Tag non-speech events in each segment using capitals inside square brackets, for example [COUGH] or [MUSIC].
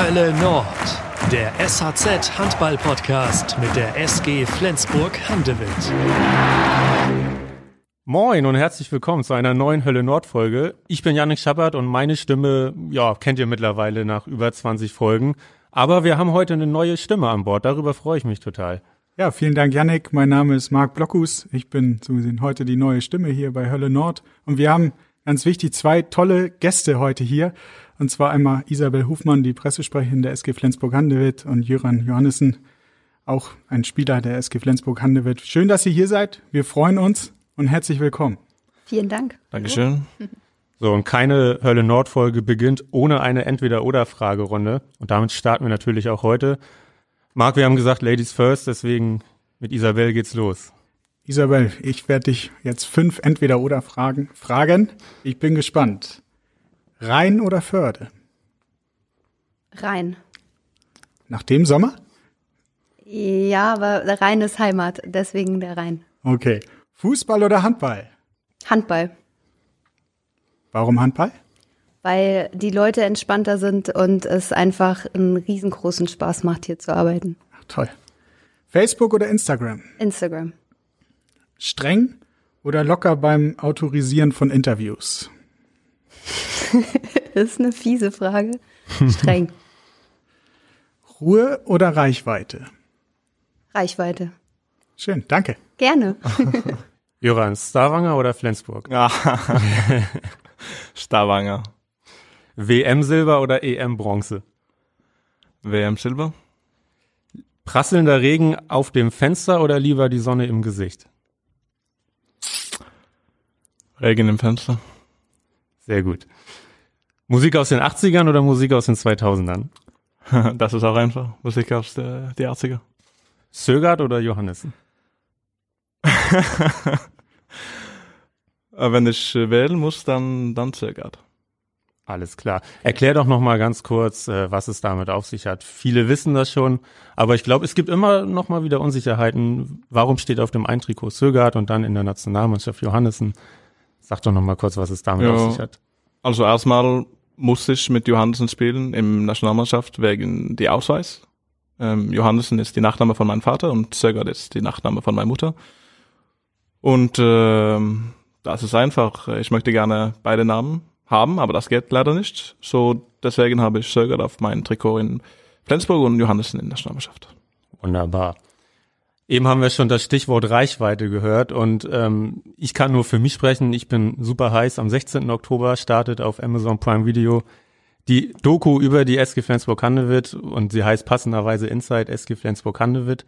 Hölle Nord, der SHZ Handball Podcast mit der SG Flensburg Handewitt. Moin und herzlich willkommen zu einer neuen Hölle Nord Folge. Ich bin Janik Schappert und meine Stimme, ja, kennt ihr mittlerweile nach über 20 Folgen. Aber wir haben heute eine neue Stimme an Bord. Darüber freue ich mich total. Ja, vielen Dank, Janik. Mein Name ist Marc Blockus. Ich bin so gesehen heute die neue Stimme hier bei Hölle Nord. Und wir haben ganz wichtig zwei tolle Gäste heute hier. Und zwar einmal Isabel Hufmann, die Pressesprecherin der SG Flensburg-Handewitt und Jöran Johannessen, auch ein Spieler der SG Flensburg-Handewitt. Schön, dass ihr hier seid. Wir freuen uns und herzlich willkommen. Vielen Dank. Dankeschön. [LAUGHS] So, und keine Hölle Nord Folge beginnt ohne eine Entweder-Oder-Fragerunde. Und damit starten wir natürlich auch heute. Marc, wir haben gesagt, Ladies first, deswegen mit Isabel geht's los. Isabel, ich werde dich jetzt fünf Entweder-Oder-Fragen fragen. Ich bin gespannt. Rhein oder Förde? Rhein. Nach dem Sommer? Ja, aber der Rhein ist Heimat, deswegen der Rhein. Okay. Fußball oder Handball? Handball, Warum Handball? weil die Leute entspannter sind und es einfach einen riesengroßen Spaß macht, hier zu arbeiten. Ach, toll. Facebook oder Instagram? Instagram. Streng oder locker beim Autorisieren von Interviews? [LAUGHS] Das ist eine fiese Frage. Streng. [LAUGHS] Ruhe oder Reichweite? Reichweite. Schön, danke. Gerne. [LAUGHS] Jöran, Stavanger oder Flensburg? Stavanger. WM Silber oder EM Bronze? WM Silber. Prasselnder Regen auf dem Fenster oder lieber die Sonne im Gesicht? Regen im Fenster. Sehr gut. Musik aus den 80ern oder Musik aus den 2000ern? [LAUGHS] Das ist auch einfach. Musik aus der, die 80er. Sögert oder Johannessen? [LAUGHS] Äh, Wenn ich äh, wählen muss, dann, dann Zögert. Alles klar. Erklär doch noch mal ganz kurz, äh, was es damit auf sich hat. Viele wissen das schon, aber ich glaube, es gibt immer noch mal wieder Unsicherheiten. Warum steht auf dem Eintrikot Sögert und dann in der Nationalmannschaft Johannessen? Sag doch noch mal kurz, was es damit Ja. auf sich hat. Also erstmal musste ich mit Johannessen spielen im Nationalmannschaft wegen die Ausweis. Ähm, Johannessen ist die Nachname von meinem Vater und Zögert ist die Nachname von meiner Mutter. Und ähm, das ist einfach. Ich möchte gerne beide Namen haben, aber das geht leider nicht. So deswegen habe ich Zögert auf mein Trikot in Flensburg und Johannessen in der Nationalmannschaft. Wunderbar. Eben haben wir schon das Stichwort Reichweite gehört und ähm, ich kann nur für mich sprechen. Ich bin super heiß. Am 16. Oktober startet auf Amazon Prime Video die Doku über die SG Flensburg-Handewitt und sie heißt passenderweise Inside SG Flensburg-Handewitt.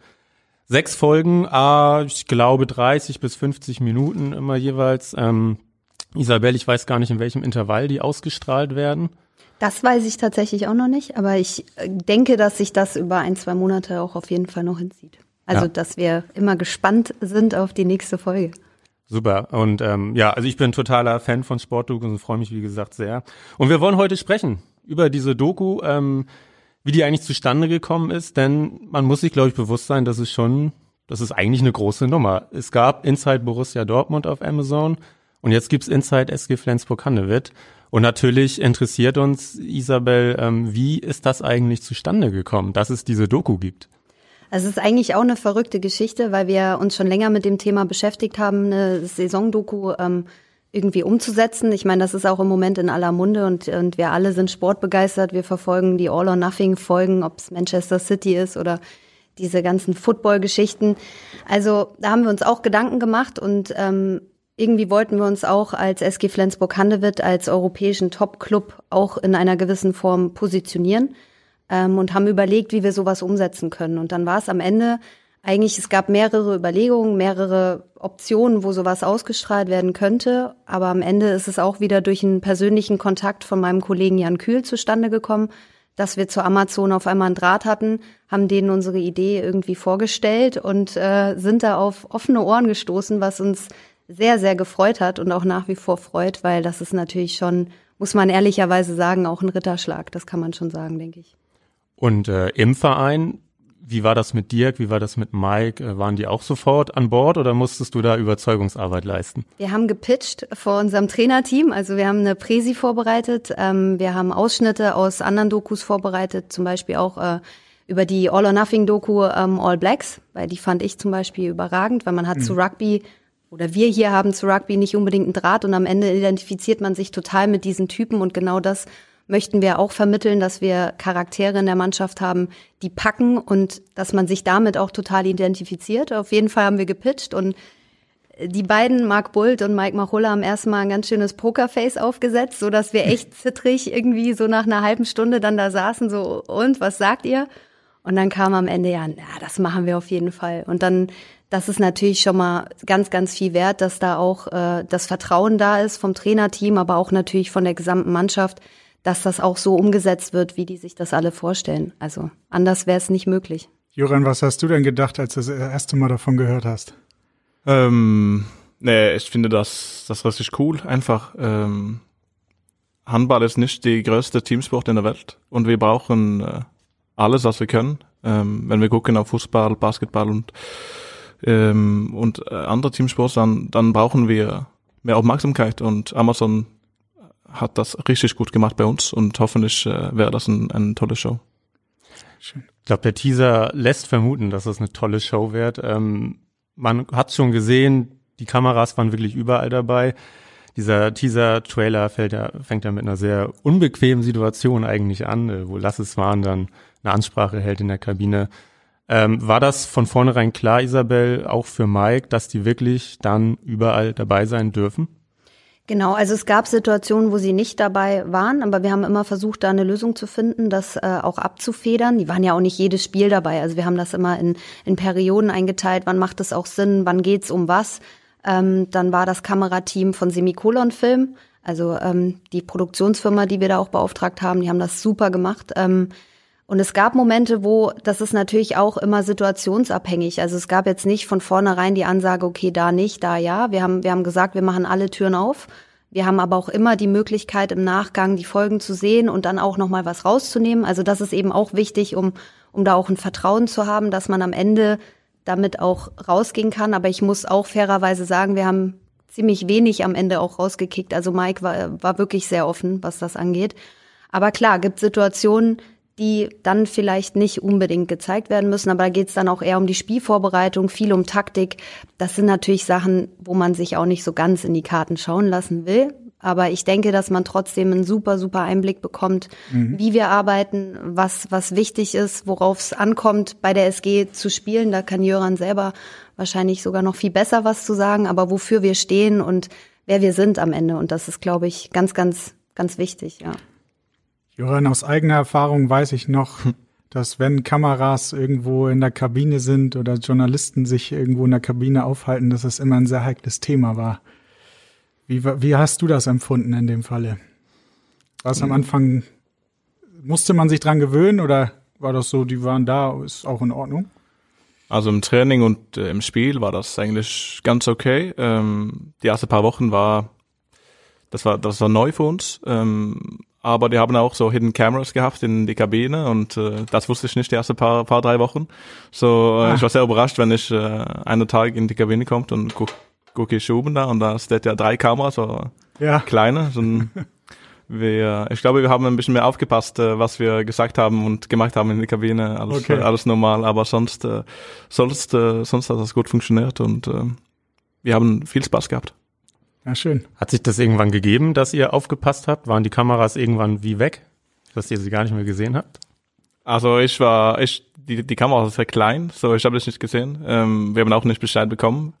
Sechs Folgen, ah, ich glaube 30 bis 50 Minuten immer jeweils. Ähm, Isabel, ich weiß gar nicht, in welchem Intervall die ausgestrahlt werden. Das weiß ich tatsächlich auch noch nicht, aber ich äh, denke, dass sich das über ein, zwei Monate auch auf jeden Fall noch hinzieht. Also, Ja. dass wir immer gespannt sind auf die nächste Folge. Super. Und ähm, ja, also ich bin totaler Fan von Sportdokus und freue mich, wie gesagt, sehr. Und wir wollen heute sprechen über diese Doku, ähm, wie die eigentlich zustande gekommen ist, denn man muss sich, glaube ich, bewusst sein, dass es schon, das ist eigentlich eine große Nummer. Es gab Inside Borussia Dortmund auf Amazon und jetzt gibt's Inside SG Flensburg-Handewitt. Und natürlich interessiert uns, Isabel, ähm, wie ist das eigentlich zustande gekommen, dass es diese Doku gibt? Also es ist eigentlich auch eine verrückte Geschichte, weil wir uns schon länger mit dem Thema beschäftigt haben, eine Saisondoku ähm, irgendwie umzusetzen. Ich meine, das ist auch im Moment in aller Munde und, und wir alle sind sportbegeistert. Wir verfolgen die All-or-Nothing-Folgen, ob es Manchester City ist oder diese ganzen Football-Geschichten. Also da haben wir uns auch Gedanken gemacht und ähm, irgendwie wollten wir uns auch als SG Flensburg-Handewitt als europäischen Top-Club auch in einer gewissen Form positionieren ähm, und haben überlegt, wie wir sowas umsetzen können. Und dann war es am Ende eigentlich, es gab mehrere Überlegungen, mehrere Optionen, wo sowas ausgestrahlt werden könnte. Aber am Ende ist es auch wieder durch einen persönlichen Kontakt von meinem Kollegen Jan Kühl zustande gekommen, dass wir zu Amazon auf einmal einen Draht hatten, haben denen unsere Idee irgendwie vorgestellt und äh, sind da auf offene Ohren gestoßen, was uns sehr, sehr gefreut hat und auch nach wie vor freut, weil das ist natürlich schon, muss man ehrlicherweise sagen, auch ein Ritterschlag. Das kann man schon sagen, denke ich. Und äh, im Verein, Wie war das mit Dirk? Wie war das mit Mike? Äh, waren die auch sofort an Bord oder musstest du da Überzeugungsarbeit leisten? Wir haben gepitcht vor unserem Trainerteam. Also wir haben eine Präsi vorbereitet. Ähm, wir haben Ausschnitte aus anderen Dokus vorbereitet, zum Beispiel auch äh, über die All or Nothing Doku ähm, All Blacks, weil die fand ich zum Beispiel überragend, weil man hat mhm. zu Rugby oder wir hier haben zu Rugby nicht unbedingt einen Draht und am Ende identifiziert man sich total mit diesen Typen und genau das möchten wir auch vermitteln, dass wir Charaktere in der Mannschaft haben, die packen und dass man sich damit auch total identifiziert. Auf jeden Fall haben wir gepitcht und die beiden, Mark Bult und Mike Machulla, haben erstmal ein ganz schönes Pokerface aufgesetzt, so dass wir echt zittrig irgendwie so nach einer halben Stunde dann da saßen, so, und was sagt ihr? Und dann kam am Ende ja, na, das machen wir auf jeden Fall. Und dann, das ist natürlich schon mal ganz, ganz viel wert, dass da auch äh, das Vertrauen da ist vom Trainerteam, aber auch natürlich von der gesamten Mannschaft, dass das auch so umgesetzt wird, wie die sich das alle vorstellen. Also anders wäre es nicht möglich. Joran, was hast du denn gedacht, als du das erste Mal davon gehört hast? Ähm, nee, ich finde das, das richtig cool. Einfach, ähm, Handball ist nicht die größte Teamsport in der Welt und wir brauchen äh, alles, was wir können. Ähm, wenn wir gucken auf Fußball, Basketball und ähm, und äh, andere Teamsports, dann, dann brauchen wir mehr Aufmerksamkeit und Amazon hat das richtig gut gemacht bei uns und hoffentlich äh, wäre das ein, eine tolle Show. Schön. Ich glaube, der Teaser lässt vermuten, dass es eine tolle Show wird. Ähm, man hat schon gesehen, die Kameras waren wirklich überall dabei. Dieser Teaser-Trailer ja, fängt ja mit einer sehr unbequemen Situation eigentlich an, äh, wo Lasses waren dann eine Ansprache hält in der Kabine. Ähm, war das von vornherein klar, Isabel, auch für Mike, dass die wirklich dann überall dabei sein dürfen? Genau, also es gab Situationen, wo sie nicht dabei waren, aber wir haben immer versucht, da eine Lösung zu finden, das äh, auch abzufedern. Die waren ja auch nicht jedes Spiel dabei. Also wir haben das immer in, in Perioden eingeteilt, wann macht es auch Sinn, wann geht's um was. Ähm, dann war das Kamerateam von Semikolon Film, also ähm, die Produktionsfirma, die wir da auch beauftragt haben, die haben das super gemacht. Ähm, und es gab Momente, wo, das ist natürlich auch immer situationsabhängig. Also es gab jetzt nicht von vornherein die Ansage, okay, da nicht, da ja. Wir haben, wir haben gesagt, wir machen alle Türen auf. Wir haben aber auch immer die Möglichkeit, im Nachgang die Folgen zu sehen und dann auch nochmal was rauszunehmen. Also das ist eben auch wichtig, um, um da auch ein Vertrauen zu haben, dass man am Ende damit auch rausgehen kann. Aber ich muss auch fairerweise sagen, wir haben ziemlich wenig am Ende auch rausgekickt. Also Mike war, war wirklich sehr offen, was das angeht. Aber klar, gibt Situationen, die dann vielleicht nicht unbedingt gezeigt werden müssen, aber da geht es dann auch eher um die Spielvorbereitung, viel um Taktik. Das sind natürlich Sachen, wo man sich auch nicht so ganz in die Karten schauen lassen will. Aber ich denke, dass man trotzdem einen super, super Einblick bekommt, mhm. wie wir arbeiten, was, was wichtig ist, worauf es ankommt, bei der SG zu spielen. Da kann Jöran selber wahrscheinlich sogar noch viel besser was zu sagen, aber wofür wir stehen und wer wir sind am Ende. Und das ist, glaube ich, ganz, ganz, ganz wichtig, ja. Joran, aus eigener Erfahrung weiß ich noch, dass wenn Kameras irgendwo in der Kabine sind oder Journalisten sich irgendwo in der Kabine aufhalten, dass es immer ein sehr heikles Thema war. Wie, wie hast du das empfunden in dem Falle? War es am Anfang, musste man sich dran gewöhnen oder war das so, die waren da, ist auch in Ordnung? Also im Training und äh, im Spiel war das eigentlich ganz okay. Ähm, die ersten paar Wochen war, das war, das war neu für uns. Ähm, aber die haben auch so Hidden Cameras gehabt in die Kabine und äh, das wusste ich nicht die ersten paar, paar drei Wochen. So, äh, ah. ich war sehr überrascht, wenn ich äh, einen Tag in die Kabine kommt und guck, gucke ich oben da und da steht ja drei Kameras, so ja. kleine. So ein, [LAUGHS] wir, ich glaube, wir haben ein bisschen mehr aufgepasst, äh, was wir gesagt haben und gemacht haben in der Kabine. Alles, okay. äh, alles normal, aber sonst, äh, sonst, äh, sonst hat das gut funktioniert und äh, wir haben viel Spaß gehabt. Ja, schön. Hat sich das irgendwann gegeben, dass ihr aufgepasst habt? Waren die Kameras irgendwann wie weg, dass ihr sie gar nicht mehr gesehen habt? Also ich war, ich, die, die Kamera war sehr klein, so ich habe das nicht gesehen. Ähm, wir haben auch nicht Bescheid bekommen.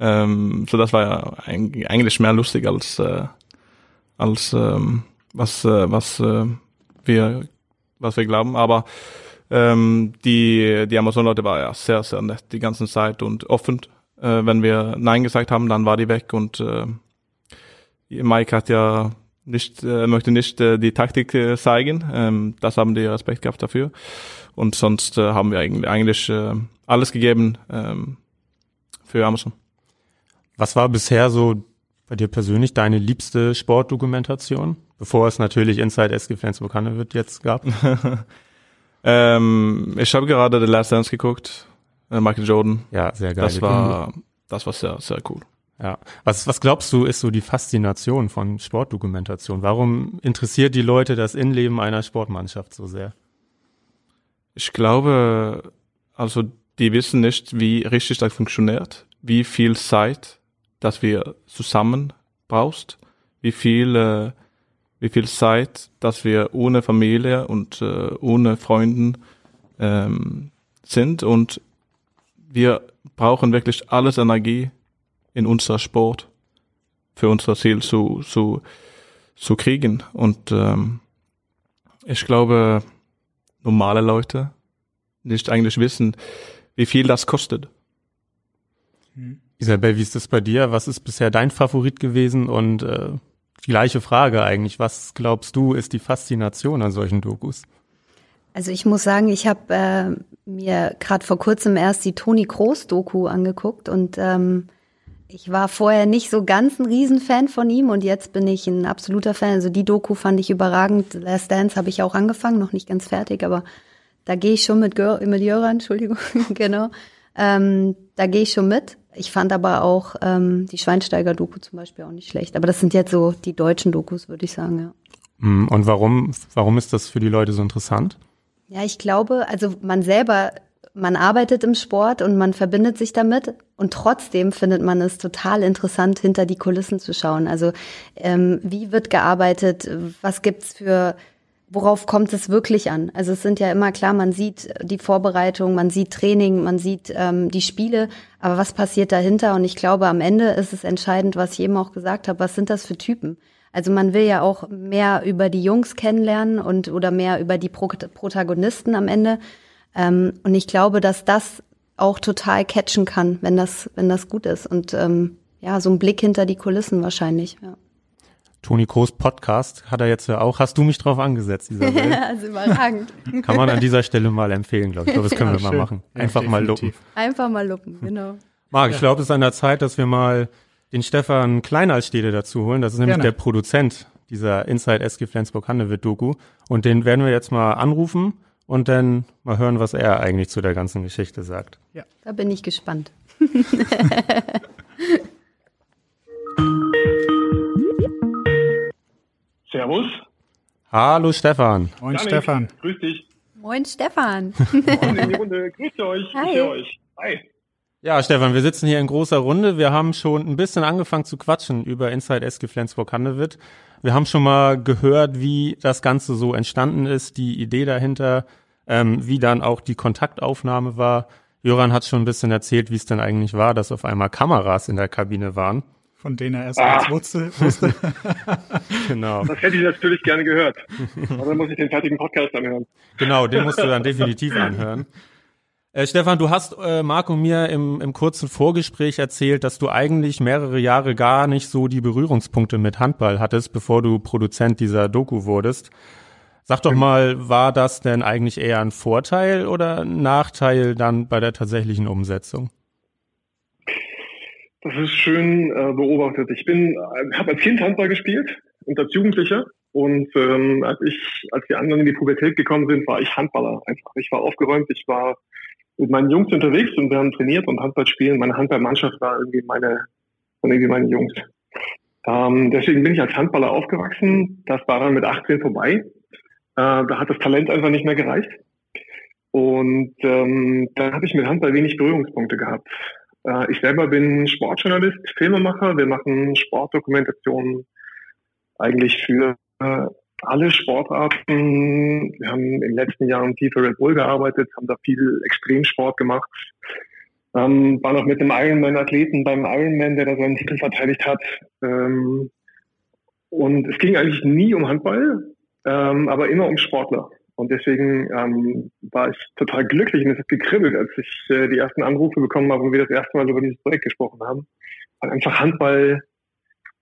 Ähm, so das war ja eigentlich mehr lustig als äh, als ähm, was äh, was äh, wir was wir glauben. Aber ähm, die die Amazon-Leute war ja sehr sehr nett die ganze Zeit und offen äh, wenn wir Nein gesagt haben, dann war die weg und äh, Mike hat ja nicht, äh, möchte nicht äh, die Taktik äh, zeigen. Ähm, das haben die Respekt gehabt dafür. Und sonst äh, haben wir eigentlich, eigentlich äh, alles gegeben ähm, für Amazon. Was war bisher so bei dir persönlich deine liebste Sportdokumentation? Bevor es natürlich Inside SG Flensburg wird jetzt gab. [LAUGHS] Ähm, ich habe gerade The Last Dance geguckt, äh, Michael Jordan. Ja, sehr geil. Das war, das war sehr, sehr cool. Ja. Was, was glaubst du, ist so die Faszination von Sportdokumentation? Warum interessiert die Leute das Innenleben einer Sportmannschaft so sehr? Ich glaube, also die wissen nicht, wie richtig das funktioniert, wie viel Zeit, dass wir zusammen brauchst, wie viel, äh, wie viel Zeit, dass wir ohne Familie und äh, ohne Freunden ähm, sind und wir brauchen wirklich alles Energie in unser Sport für unser Ziel zu, zu, zu kriegen. Und ähm, ich glaube, normale Leute nicht eigentlich wissen, wie viel das kostet. Isabel, wie ist das bei dir? Was ist bisher dein Favorit gewesen? Und äh, die gleiche Frage eigentlich. Was glaubst du, ist die Faszination an solchen Dokus? Also ich muss sagen, ich habe äh, mir gerade vor kurzem erst die Toni Kroos Doku angeguckt und ähm, ich war vorher nicht so ganz ein Riesenfan von ihm und jetzt bin ich ein absoluter Fan. Also die Doku fand ich überragend. Last Dance habe ich auch angefangen, noch nicht ganz fertig, aber da gehe ich schon mit, mit Jöran, Entschuldigung, [LAUGHS] genau. Ähm, da gehe ich schon mit. Ich fand aber auch ähm, die Schweinsteiger-Doku zum Beispiel auch nicht schlecht. Aber das sind jetzt so die deutschen Dokus, würde ich sagen, ja. Hm, und warum, warum ist das für die Leute so interessant? Ja, ich glaube, also man selber man arbeitet im Sport und man verbindet sich damit und trotzdem findet man es total interessant, hinter die Kulissen zu schauen. Also ähm, wie wird gearbeitet, was gibt's für, worauf kommt es wirklich an? Also es sind ja immer klar, man sieht die Vorbereitung, man sieht Training, man sieht ähm, die Spiele, aber was passiert dahinter? Und ich glaube, am Ende ist es entscheidend, was ich eben auch gesagt habe, was sind das für Typen? Also man will ja auch mehr über die Jungs kennenlernen und oder mehr über die Pro Protagonisten am Ende. Ähm, und ich glaube, dass das auch total catchen kann, wenn das, wenn das gut ist. Und ähm, ja, so ein Blick hinter die Kulissen wahrscheinlich. Ja. Toni Kroos Podcast hat er jetzt ja auch. Hast du mich drauf angesetzt, Isabel? [LAUGHS] Ja, also überragend. [LAUGHS] Kann man an dieser Stelle mal empfehlen, glaube ich. Ich glaube, das können Ja, wir mal schön. machen. Ja, Einfach mal definitiv. lupen. Einfach mal lupen, genau. Marc, ich glaube, es ist an der Zeit, dass wir mal den Stefan Kleinalstede dazu holen. Das ist nämlich Gerne. der Produzent dieser Inside SG Flensburg Handewitt Doku. Und den werden wir jetzt mal anrufen und dann mal hören, was er eigentlich zu der ganzen Geschichte sagt. Da bin ich gespannt. [LAUGHS] Servus. Hallo Stefan. Moin Janik, Stefan. Grüß dich. Moin Stefan. Moin in die Runde. Grüßt euch. Hi. Höre euch. Hi. Ja, Stefan, wir sitzen hier in großer Runde. Wir haben schon ein bisschen angefangen zu quatschen über Inside SG Flensburg Handewitt. Wir haben schon mal gehört, wie das Ganze so entstanden ist, die Idee dahinter, ähm, wie dann auch die Kontaktaufnahme war. Joran hat schon ein bisschen erzählt, wie es denn eigentlich war, dass auf einmal Kameras in der Kabine waren. Von denen er erst Ah. wusste. wusste. [LAUGHS] Genau. Das hätte ich natürlich gerne gehört. Aber dann muss ich den fertigen Podcast anhören. Genau, den musst du dann definitiv anhören. [LAUGHS] Äh, Stefan, du hast äh, Marc und mir im, im kurzen Vorgespräch erzählt, dass du eigentlich mehrere Jahre gar nicht so die Berührungspunkte mit Handball hattest, bevor du Produzent dieser Doku wurdest. Sag doch mal, war das denn eigentlich eher ein Vorteil oder ein Nachteil dann bei der tatsächlichen Umsetzung? Das ist schön äh, beobachtet. Ich bin, äh, habe als Kind Handball gespielt und als Jugendlicher. Und ähm, als ich, als die anderen in die Pubertät gekommen sind, war ich Handballer einfach. Ich war aufgeräumt, ich war mit meinen Jungs unterwegs und wir haben trainiert und Handball spielen. Meine Handballmannschaft war irgendwie meine, waren irgendwie meine Jungs. Ähm, deswegen bin ich als Handballer aufgewachsen. Das war dann mit 18 vorbei. Äh, da hat das Talent einfach nicht mehr gereicht. Und ähm, dann habe ich mit Handball wenig Berührungspunkte gehabt. Äh, ich selber bin Sportjournalist, Filmemacher. Wir machen Sportdokumentationen eigentlich für äh, alle Sportarten. Wir haben in den letzten Jahren viel für Red Bull gearbeitet, haben da viel Extremsport gemacht. Ähm, war noch mit dem Ironman-Athleten beim Ironman, der da seinen Titel verteidigt hat. Ähm, und es ging eigentlich nie um Handball, ähm, aber immer um Sportler. Und deswegen ähm, war ich total glücklich und es hat gekribbelt, als ich äh, die ersten Anrufe bekommen habe und wir das erste Mal über dieses Projekt gesprochen haben. Weil einfach Handball,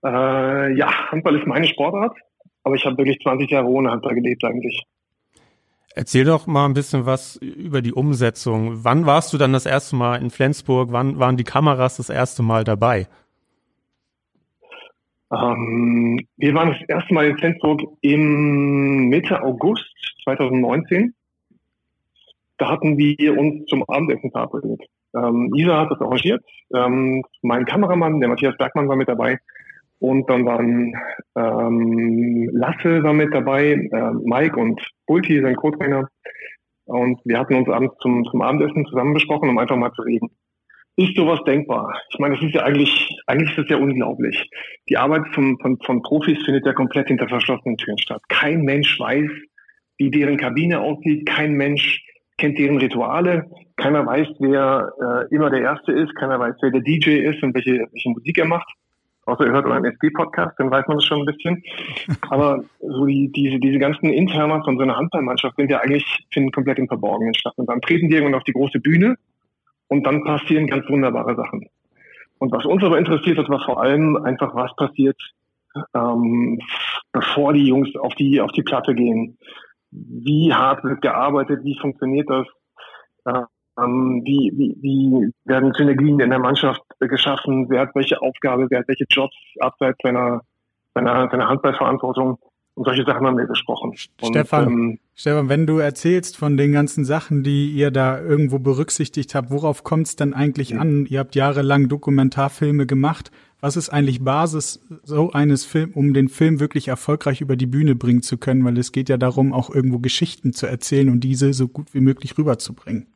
äh, ja, Handball ist meine Sportart, aber ich habe wirklich 20 Jahre ohne Handball gelebt eigentlich. Erzähl doch mal ein bisschen was über die Umsetzung. Wann warst du dann das erste Mal in Flensburg? Wann waren die Kameras das erste Mal dabei? Ähm, wir waren das erste Mal in Flensburg im Mitte August 2019. da hatten wir uns zum Abendessen verabredet. Ähm, Isa hat das arrangiert. Ähm, mein Kameramann, der Matthias Bergmann, war mit dabei. Und dann waren ähm, Lasse war mit dabei, äh, Mike und Bulti, sein Co-Trainer. Und wir hatten uns abends zum, zum Abendessen zusammen besprochen, um einfach mal zu reden. Ist sowas denkbar? Ich meine, es ist ja eigentlich, eigentlich ist es ja unglaublich. Die Arbeit von, von, von Profis findet ja komplett hinter verschlossenen Türen statt. Kein Mensch weiß, wie deren Kabine aussieht. Kein Mensch kennt deren Rituale. Keiner weiß, wer äh, immer der Erste ist. Keiner weiß, wer der DJ ist und welche, welche Musik er macht. Außer ihr hört euren SB-Podcast, dann weiß man das schon ein bisschen. [LAUGHS] Aber so die, diese, diese ganzen Interner von so einer Handballmannschaft sind ja eigentlich, finden komplett im Verborgenen statt. Und dann treten die irgendwann auf die große Bühne und dann passieren ganz wunderbare Sachen. Und was uns aber interessiert hat, war vor allem einfach, was passiert, ähm, bevor die Jungs auf die, auf die Platte gehen. Wie hart wird gearbeitet, wie funktioniert das? Äh, ähm, wie, wie, wie werden Synergien in der Mannschaft geschaffen? Wer hat welche Aufgabe? Wer hat welche Jobs abseits seiner, seiner, seiner Handballverantwortung? Und solche Sachen haben wir besprochen. Stefan, und, ähm, Stefan, wenn du erzählst von den ganzen Sachen, die ihr da irgendwo berücksichtigt habt, worauf kommt es denn eigentlich ja. an? Ihr habt jahrelang Dokumentarfilme gemacht. Was ist eigentlich Basis so eines Films, um den Film wirklich erfolgreich über die Bühne bringen zu können? Weil es geht ja darum, auch irgendwo Geschichten zu erzählen und diese so gut wie möglich rüberzubringen.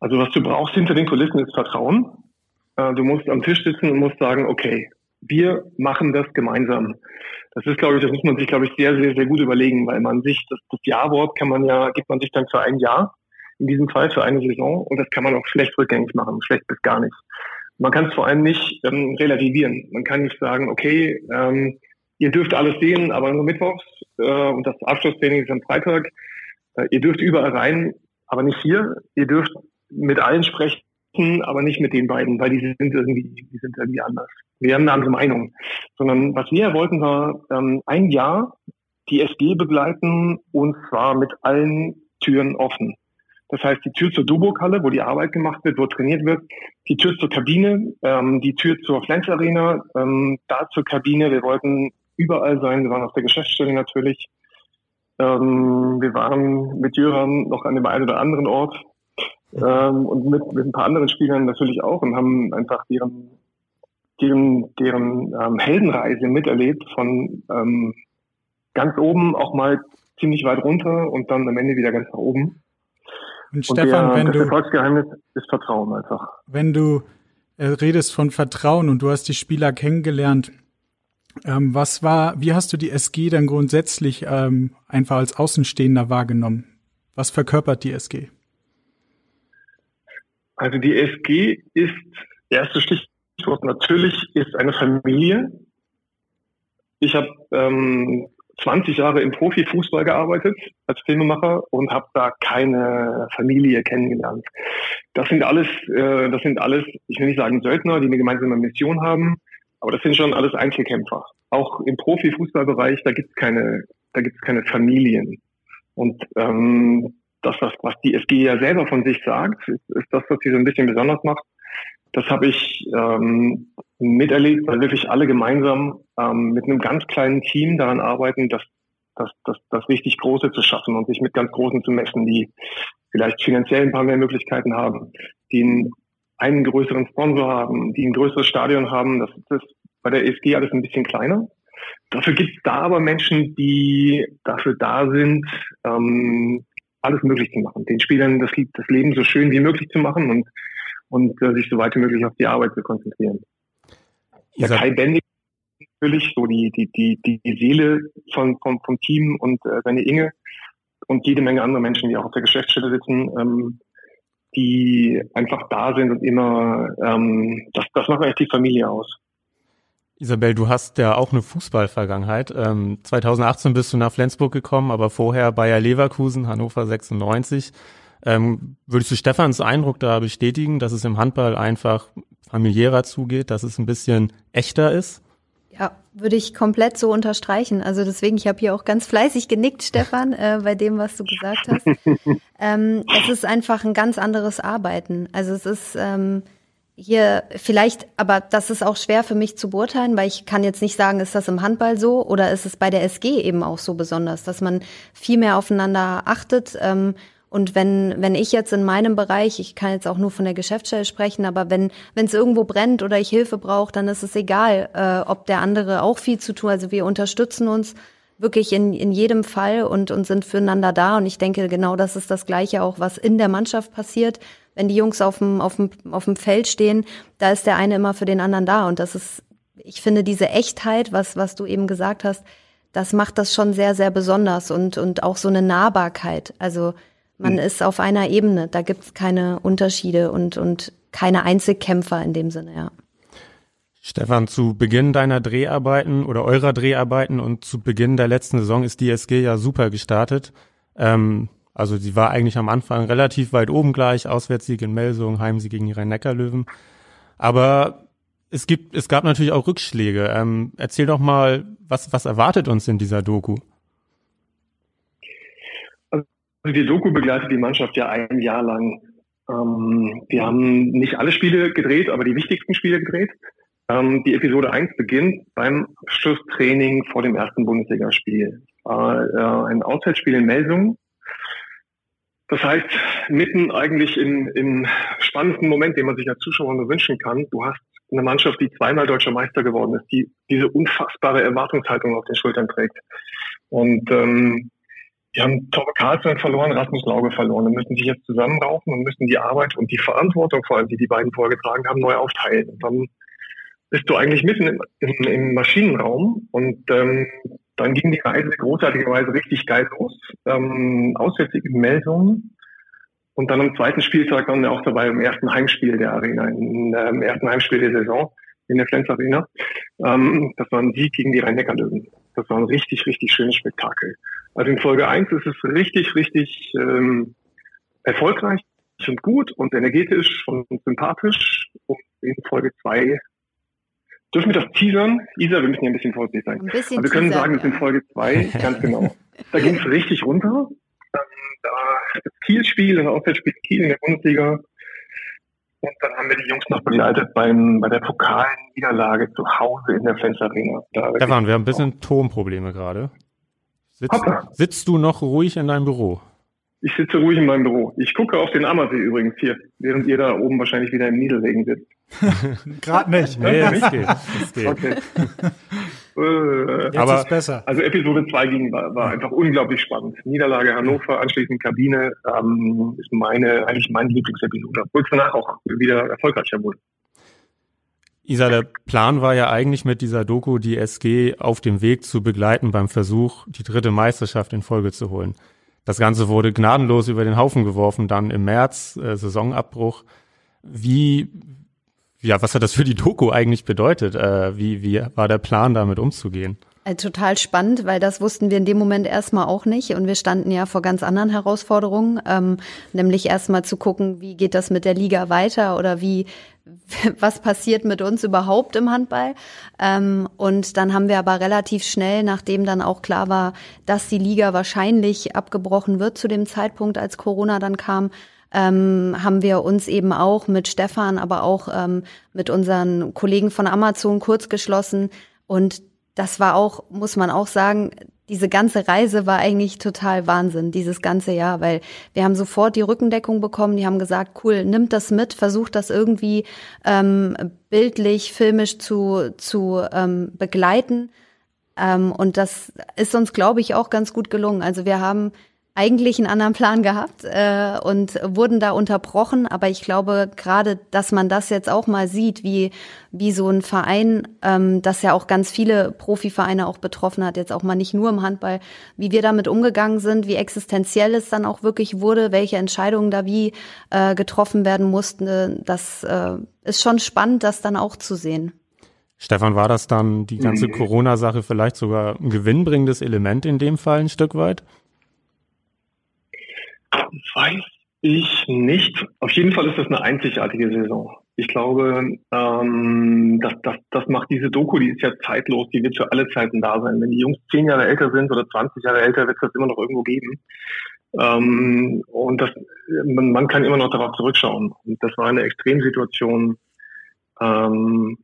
Also was du brauchst hinter den Kulissen ist Vertrauen. Äh, du musst am Tisch sitzen und musst sagen, okay, wir machen das gemeinsam. Das ist, glaube ich, das muss man sich, glaube ich, sehr, sehr, sehr gut überlegen, weil man sich, das, das Ja-Wort kann man ja, gibt man sich dann für ein Jahr, in diesem Fall für eine Saison, und das kann man auch schlecht rückgängig machen, schlecht bis gar nicht. Man kann es vor allem nicht ähm, relativieren. Man kann nicht sagen, okay, ähm, ihr dürft alles sehen, aber nur mittwochs äh, und das Abschlusstraining ist am Freitag. Äh, ihr dürft überall rein, aber nicht hier. Ihr dürft mit allen sprechen, aber nicht mit den beiden, weil die sind irgendwie, die sind irgendwie anders. Wir haben eine andere Meinung. Sondern was wir wollten, war ähm, ein Jahr die SG begleiten und zwar mit allen Türen offen. Das heißt, die Tür zur Duburg-Halle, wo die Arbeit gemacht wird, wo trainiert wird, die Tür zur Kabine, ähm, die Tür zur Flens Arena, ähm, da zur Kabine. Wir wollten überall sein. Wir waren auf der Geschäftsstelle natürlich. Ähm, wir waren mit Jöran noch an dem einen oder anderen Ort ähm, und mit, mit ein paar anderen Spielern natürlich auch und haben einfach deren, deren, deren ähm, Heldenreise miterlebt von ähm, ganz oben auch mal ziemlich weit runter und dann am Ende wieder ganz nach oben. Und, und Stefan, der, wenn das du Erfolgsgeheimnis ist Vertrauen einfach. Wenn du äh, redest von Vertrauen und du hast die Spieler kennengelernt, ähm, was war, wie hast du die SG dann grundsätzlich ähm, einfach als Außenstehender wahrgenommen? Was verkörpert die SG? Also die SG ist, erstes Stichwort natürlich, ist eine Familie. Ich habe ähm, 20 Jahre im Profifußball gearbeitet als Filmemacher und habe da keine Familie kennengelernt. Das sind alles, äh, das sind alles, ich will nicht sagen Söldner, die eine gemeinsame Mission haben, aber das sind schon alles Einzelkämpfer. Auch im Profifußballbereich, da gibt's keine, da gibt's keine Familien. Und ähm, das, was, was die SG ja selber von sich sagt, ist, ist das, was sie so ein bisschen besonders macht. Das habe ich ähm, miterlebt, weil wirklich alle gemeinsam ähm, mit einem ganz kleinen Team daran arbeiten, das, das, das, das richtig Große zu schaffen und sich mit ganz Großen zu messen, die vielleicht finanziell ein paar mehr Möglichkeiten haben, die einen, einen größeren Sponsor haben, die ein größeres Stadion haben. Das ist bei der ESG alles ein bisschen kleiner. Dafür gibt es da aber Menschen, die dafür da sind, ähm, alles möglich zu machen, den Spielern das, das Leben so schön wie möglich zu machen und, und äh, sich so weit wie möglich auf die Arbeit zu konzentrieren. Ja, Kai Bendig natürlich so die, die, die, die Seele von, vom, vom Team und äh, seine Inge und jede Menge andere Menschen, die auch auf der Geschäftsstelle sitzen, ähm, die einfach da sind und immer, ähm, das, das macht eigentlich die Familie aus. Isabel, du hast ja auch eine Fußballvergangenheit. Ähm, 2018 bist du nach Flensburg gekommen, aber vorher Bayer Leverkusen, Hannover 96. Ähm, würdest du Stefans Eindruck da bestätigen, dass es im Handball einfach familiärer zugeht, dass es ein bisschen echter ist? Ja, würde ich komplett so unterstreichen. Also deswegen, ich habe hier auch ganz fleißig genickt, Stefan, [LAUGHS] äh, bei dem, was du gesagt hast. [LAUGHS] ähm, es ist einfach ein ganz anderes Arbeiten. Also es ist ähm, hier vielleicht, aber das ist auch schwer für mich zu beurteilen, weil ich kann jetzt nicht sagen, ist das im Handball so oder ist es bei der SG eben auch so besonders, dass man viel mehr aufeinander achtet ähm, Und wenn, wenn ich jetzt in meinem Bereich, ich kann jetzt auch nur von der Geschäftsstelle sprechen, aber wenn wenn es irgendwo brennt oder ich Hilfe brauche, dann ist es egal, äh, ob der andere auch viel zu tun. Also wir unterstützen uns wirklich in, in jedem Fall und, und sind füreinander da. Und ich denke, genau das ist das Gleiche auch, was in der Mannschaft passiert. Wenn die Jungs auf dem, auf dem, auf dem Feld stehen, da ist der eine immer für den anderen da. Und das ist, ich finde, diese Echtheit, was, was du eben gesagt hast, das macht das schon sehr, sehr besonders und, und auch so eine Nahbarkeit. Also man mhm. ist auf einer Ebene, da gibt es keine Unterschiede und, und keine Einzelkämpfer in dem Sinne, ja. Stefan, zu Beginn deiner Dreharbeiten oder eurer Dreharbeiten und zu Beginn der letzten Saison ist die SG ja super gestartet. Ähm, also sie war eigentlich am Anfang relativ weit oben gleich, Auswärtssieg in Melsung, Heimsieg gegen die Rhein-Neckar-Löwen. Aber es gibt, es gab natürlich auch Rückschläge. Ähm, erzähl doch mal, was, was erwartet uns in dieser Doku? Also die Doku begleitet die Mannschaft ja ein Jahr lang. Ähm, wir haben nicht alle Spiele gedreht, aber die wichtigsten Spiele gedreht. Ähm, die Episode 1 beginnt beim Abschlusstraining vor dem ersten Bundesligaspiel. War äh, ein Auswärtsspiel in Melsungen. Das heißt, mitten eigentlich im, im spannendsten Moment, den man sich als Zuschauer nur wünschen kann, du hast eine Mannschaft, die zweimal deutscher Meister geworden ist, die diese unfassbare Erwartungshaltung auf den Schultern trägt. Und ähm, die haben Torbe Karlsson verloren, Rasmus Lauge verloren und müssen sich jetzt zusammenraufen und müssen die Arbeit und die Verantwortung vor allem, die die beiden vorgetragen haben, neu aufteilen. Und dann bist du eigentlich mitten im, im, im Maschinenraum und ähm, dann ging die Reise großartigerweise richtig geil los. Ähm, auswärtige Meldungen und dann am zweiten Spieltag waren wir auch dabei im ersten Heimspiel der Arena, im ähm, ersten Heimspiel der Saison in der Flens Arena. Ähm, das war ein Sieg gegen die Rhein-Neckar-Löwen. Das war ein richtig, richtig schönes Spektakel. Also in Folge 1 ist es richtig, richtig ähm, erfolgreich und gut und energetisch und sympathisch. Und in Folge 2 dürfen wir das teasern? Isa, wir müssen hier ein bisschen vorsichtig sein. Ein bisschen wir können teasern, sagen, es ja. in Folge 2, ganz [LAUGHS] genau. Da ging es richtig runter. Ähm, da das Kiel-Spiel, das Auswärtsspiel Kiel in der Bundesliga. Und dann haben wir die Jungs noch begleitet beim, bei der Pokalniederlage zu Hause in der Fensterarena. Stefan, wir haben ein bisschen Tonprobleme gerade. Sitzt, sitzt du noch ruhig in deinem Büro? Ich sitze ruhig in meinem Büro. Ich gucke auf den Ammersee übrigens hier, während ihr da oben wahrscheinlich wieder im Niederregen sitzt. [LAUGHS] Gerade nicht. Nee, das geht. Das geht. Okay. [LAUGHS] Äh, Jetzt aber, ist besser. Also Episode 2 ging, war, war einfach unglaublich spannend. Niederlage Hannover, anschließend Kabine, ähm, ist meine, eigentlich meine Lieblingsepisode, obwohl es danach auch wieder erfolgreicher wurde. Isa, der Plan war ja eigentlich mit dieser Doku die SG auf dem Weg zu begleiten beim Versuch, die dritte Meisterschaft in Folge zu holen. Das Ganze wurde gnadenlos über den Haufen geworfen, dann im März, äh, Saisonabbruch. Wie, ja, was hat das für die Doku eigentlich bedeutet? Äh, wie, wie war der Plan, damit umzugehen? Äh, total spannend, weil das wussten wir in dem Moment erstmal auch nicht und wir standen ja vor ganz anderen Herausforderungen, ähm, nämlich erstmal zu gucken, wie geht das mit der Liga weiter oder wie [LAUGHS] was passiert mit uns überhaupt im Handball. Ähm, und dann haben wir aber relativ schnell, nachdem dann auch klar war, dass die Liga wahrscheinlich abgebrochen wird zu dem Zeitpunkt, als Corona dann kam, ähm, haben wir uns eben auch mit Stefan, aber auch ähm, mit unseren Kollegen von Amazon kurz geschlossen. Und das war auch, muss man auch sagen, diese ganze Reise war eigentlich total Wahnsinn, dieses ganze Jahr, weil wir haben sofort die Rückendeckung bekommen, die haben gesagt, cool, nimmt das mit, versucht das irgendwie ähm, bildlich, filmisch zu, zu ähm, begleiten. Ähm, und das ist uns, glaube ich, auch ganz gut gelungen. Also wir haben eigentlich einen anderen Plan gehabt äh, und wurden da unterbrochen. Aber ich glaube gerade, dass man das jetzt auch mal sieht, wie wie so ein Verein, ähm, das ja auch ganz viele Profivereine auch betroffen hat, jetzt auch mal nicht nur im Handball, wie wir damit umgegangen sind, wie existenziell es dann auch wirklich wurde, welche Entscheidungen da wie äh, getroffen werden mussten. Das äh, ist schon spannend, das dann auch zu sehen. Stefan, war das dann die ganze mhm. Corona-Sache vielleicht sogar ein gewinnbringendes Element in dem Fall ein Stück weit? Weiß ich nicht. Auf jeden Fall ist das eine einzigartige Saison. Ich glaube, ähm, das, das, das macht diese Doku, die ist ja zeitlos, die wird für alle Zeiten da sein. Wenn die Jungs zehn Jahre älter sind oder 20 Jahre älter, wird es das immer noch irgendwo geben. Ähm, und das, man, man kann immer noch darauf zurückschauen. Und das war eine Extremsituation. Ähm,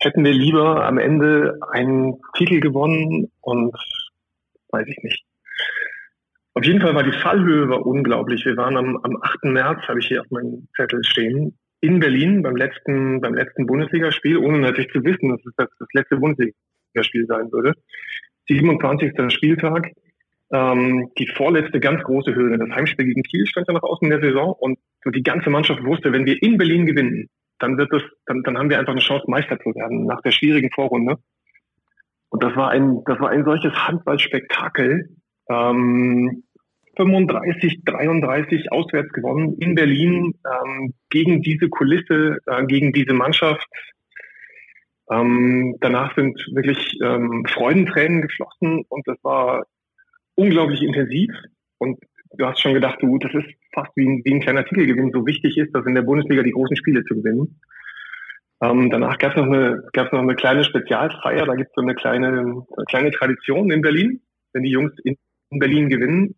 hätten wir lieber am Ende einen Titel gewonnen und weiß ich nicht Auf jeden Fall war die Fallhöhe war unglaublich. Wir waren am, am 8. März, habe ich hier auf meinem Zettel stehen, in Berlin beim letzten, beim letzten Bundesligaspiel, ohne natürlich zu wissen, dass es das, das letzte Bundesligaspiel sein würde. 27. Spieltag, ähm, die vorletzte ganz große Höhe. Das Heimspiel gegen Kiel stand ja noch außen in der Saison und die ganze Mannschaft wusste, wenn wir in Berlin gewinnen, dann wird es, dann, dann haben wir einfach eine Chance, Meister zu werden nach der schwierigen Vorrunde. Und das war ein, das war ein solches Handballspektakel. Ähm, 35, 33 auswärts gewonnen in Berlin ähm, gegen diese Kulisse, äh, gegen diese Mannschaft. Ähm, danach sind wirklich ähm, Freudentränen geflossen und das war unglaublich intensiv. Und du hast schon gedacht, du, das ist fast wie ein, wie ein kleiner Titelgewinn. So wichtig ist das in der Bundesliga die großen Spiele zu gewinnen. Ähm, danach gab es noch eine noch eine kleine Spezialfeier. Da gibt es so eine kleine Tradition in Berlin, wenn die Jungs in Berlin gewinnen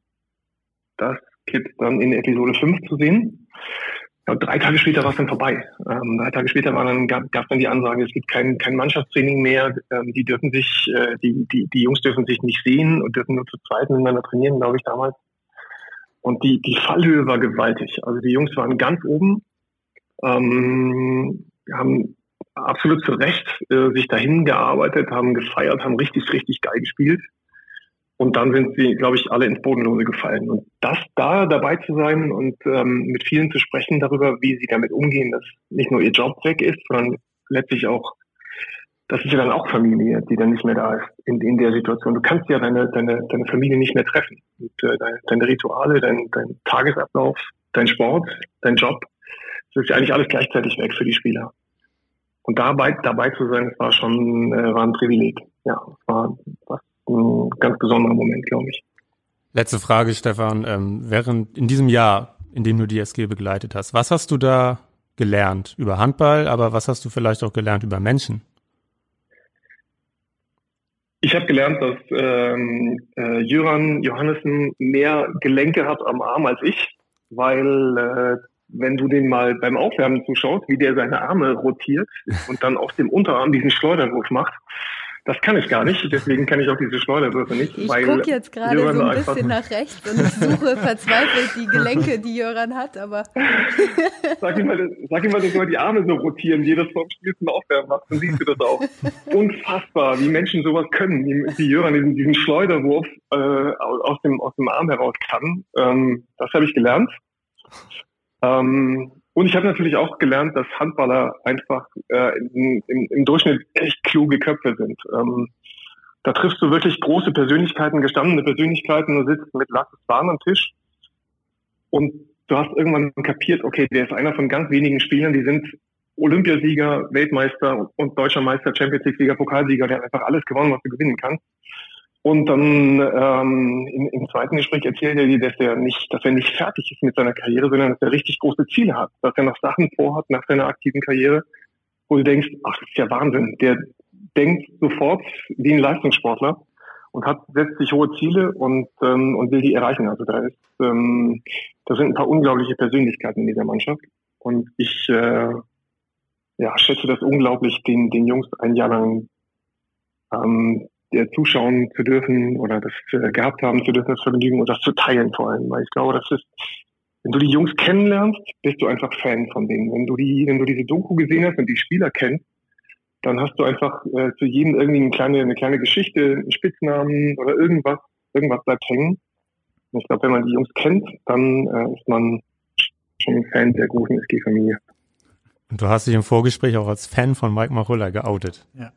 das gibt dann in Episode 5 zu sehen. Ja, drei Tage später war es dann vorbei. Ähm, drei Tage später war dann, gab es dann die Ansage, es gibt kein, kein Mannschaftstraining mehr. Ähm, die dürfen sich, äh, die, die, die Jungs dürfen sich nicht sehen und dürfen nur zu zweit miteinander trainieren, glaube ich, damals. Und die, die Fallhöhe war gewaltig. Also die Jungs waren ganz oben, ähm, haben absolut zu Recht äh, sich dahin gearbeitet, haben gefeiert, haben richtig, richtig geil gespielt. Und dann sind sie, glaube ich, alle ins Bodenlose gefallen. Und das da dabei zu sein und ähm, mit vielen zu sprechen darüber, wie sie damit umgehen, dass nicht nur ihr Job weg ist, sondern letztlich auch, das ist ja dann auch Familie, die dann nicht mehr da ist in, in der Situation. Du kannst ja deine, deine, deine Familie nicht mehr treffen. Und, äh, deine, deine Rituale, dein, dein Tagesablauf, dein Sport, dein Job, das ist ja eigentlich alles gleichzeitig weg für die Spieler. Und dabei, dabei zu sein, das war schon äh, war ein Privileg. Ja, war was ein ganz besonderer Moment, glaube ich. Letzte Frage, Stefan. Ähm, während in diesem Jahr, in dem du die SG begleitet hast, was hast du da gelernt über Handball, aber was hast du vielleicht auch gelernt über Menschen? Ich habe gelernt, dass ähm, äh, Jöran Johannessen mehr Gelenke hat am Arm als ich, weil äh, wenn du den mal beim Aufwärmen zuschaust, wie der seine Arme rotiert und dann auf dem Unterarm diesen Schleuderwurf macht, das kann ich gar nicht, deswegen kann ich auch diese Schleuderwürfe nicht. Ich gucke jetzt gerade so ein bisschen nach rechts und ich suche verzweifelt die Gelenke, die Jöran hat, aber. [LAUGHS] sag ihm mal, sag ihm mal, dass soll die Arme so rotieren, jedes vom Spiel zum Aufwärmen macht, dann siehst du das auch. Unfassbar, wie Menschen sowas können, wie, wie Jöran diesen, diesen Schleuderwurf äh, aus, dem, aus dem Arm heraus kann. Ähm, das habe ich gelernt. Ähm, und ich habe natürlich auch gelernt, dass Handballer einfach äh, im, im, im Durchschnitt echt kluge Köpfe sind. Ähm, da triffst du wirklich große Persönlichkeiten, gestandene Persönlichkeiten und sitzt mit Lasses Bahn am Tisch. Und du hast irgendwann kapiert, okay, der ist einer von ganz wenigen Spielern, die sind Olympiasieger, Weltmeister und deutscher Meister, Champions League-Sieger, Pokalsieger, der hat einfach alles gewonnen, was du gewinnen kannst. Und dann ähm, im, im zweiten Gespräch erzählt er dir, dass er nicht, dass er nicht fertig ist mit seiner Karriere, sondern dass er richtig große Ziele hat, dass er noch Sachen vorhat nach seiner aktiven Karriere, wo du denkst, ach, das ist ja Wahnsinn. Der denkt sofort wie ein Leistungssportler und hat setzt sich hohe Ziele und ähm, und will die erreichen. Also da ist, ähm, da sind ein paar unglaubliche Persönlichkeiten in dieser Mannschaft und ich äh, ja schätze das unglaublich, den den Jungs ein Jahr lang ähm, zuschauen zu dürfen oder das äh, gehabt haben zu dürfen, das Vergnügen und das zu teilen vor allem. Weil ich glaube, das ist, wenn du die Jungs kennenlernst, bist du einfach Fan von denen. Wenn du die, wenn du diese Doku gesehen hast und die Spieler kennst, dann hast du einfach äh, zu jedem irgendwie eine kleine, eine kleine Geschichte, einen Spitznamen oder irgendwas, irgendwas bleibt hängen. Und ich glaube, wenn man die Jungs kennt, dann äh, ist man schon ein Fan der großen SG-Familie. Und du hast dich im Vorgespräch auch als Fan von Mike Machulla geoutet. Ja.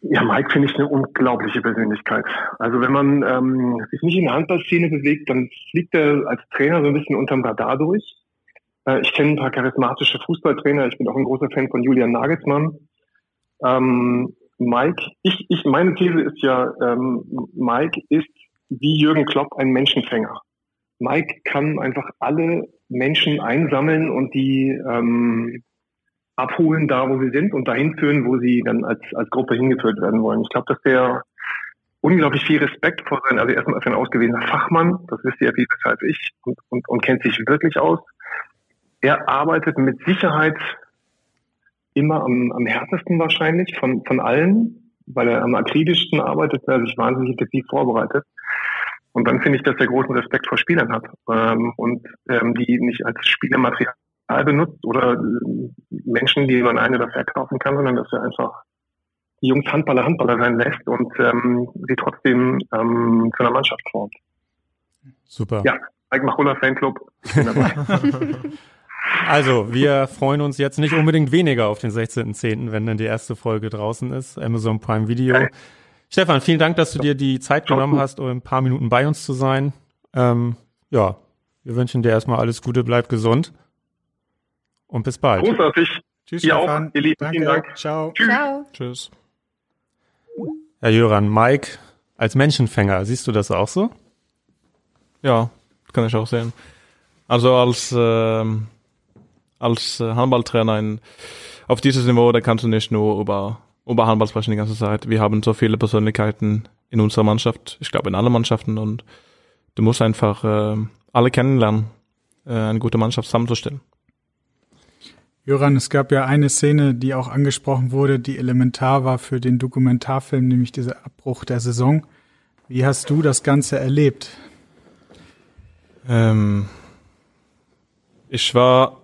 Ja, Mike finde ich eine unglaubliche Persönlichkeit. Also wenn man ähm, sich nicht in der Handballszene bewegt, dann fliegt er als Trainer so ein bisschen unterm Radar durch. Äh, ich kenne ein paar charismatische Fußballtrainer. Ich bin auch ein großer Fan von Julian Nagelsmann. Ähm, Mike, ich, ich, meine These ist ja, ähm, Mike ist wie Jürgen Klopp ein Menschenfänger. Mike kann einfach alle Menschen einsammeln und die ähm, abholen, da wo sie sind und dahin führen, wo sie dann als, als Gruppe hingeführt werden wollen. Ich glaube, dass der unglaublich viel Respekt vor sein, also erstmal als ein ausgewiesener Fachmann, das wisst ihr ja viel besser als ich und, und, und kennt sich wirklich aus. Er arbeitet mit Sicherheit immer am, am härtesten wahrscheinlich von, von allen, weil er am akribischsten arbeitet, weil er sich wahnsinnig intensiv vorbereitet. Und dann finde ich, dass er großen Respekt vor Spielern hat ähm, und ähm, die nicht als Spielermaterial benutzt oder äh, Menschen, die man ein- oder verkaufen kann, sondern dass er einfach die Jungs Handballer Handballer sein lässt und ähm, sie trotzdem ähm, zu einer Mannschaft formt. Super. Ja, Mike Machulla Fanclub. [LAUGHS] [LAUGHS] Also, wir freuen uns jetzt nicht unbedingt weniger auf den 16.10., wenn dann die erste Folge draußen ist, Amazon Prime Video. Geil. Stefan, vielen Dank, dass du dir die Zeit genommen hast, um ein paar Minuten bei uns zu sein. Ähm, ja, wir wünschen dir erstmal alles Gute, bleib gesund und bis bald. Großartig. Tschüss, Ihr auch, Stefan. ihr Lieben. Danke. Vielen Dank. Ciao. Ciao. Tschüss. Herr Jöran, Mike, als Menschenfänger, siehst du das auch so? Ja, kann ich auch sehen. Also als ähm, als äh, Handballtrainer in, auf dieses Niveau, da kannst du nicht nur über über Handball sprechen die ganze Zeit. Wir haben so viele Persönlichkeiten in unserer Mannschaft, ich glaube in allen Mannschaften und du musst einfach äh, alle kennenlernen, äh, eine gute Mannschaft zusammenzustellen. Jöran, es gab ja eine Szene, die auch angesprochen wurde, die elementar war für den Dokumentarfilm, nämlich dieser Abbruch der Saison. Wie hast du das Ganze erlebt? Ähm, ich war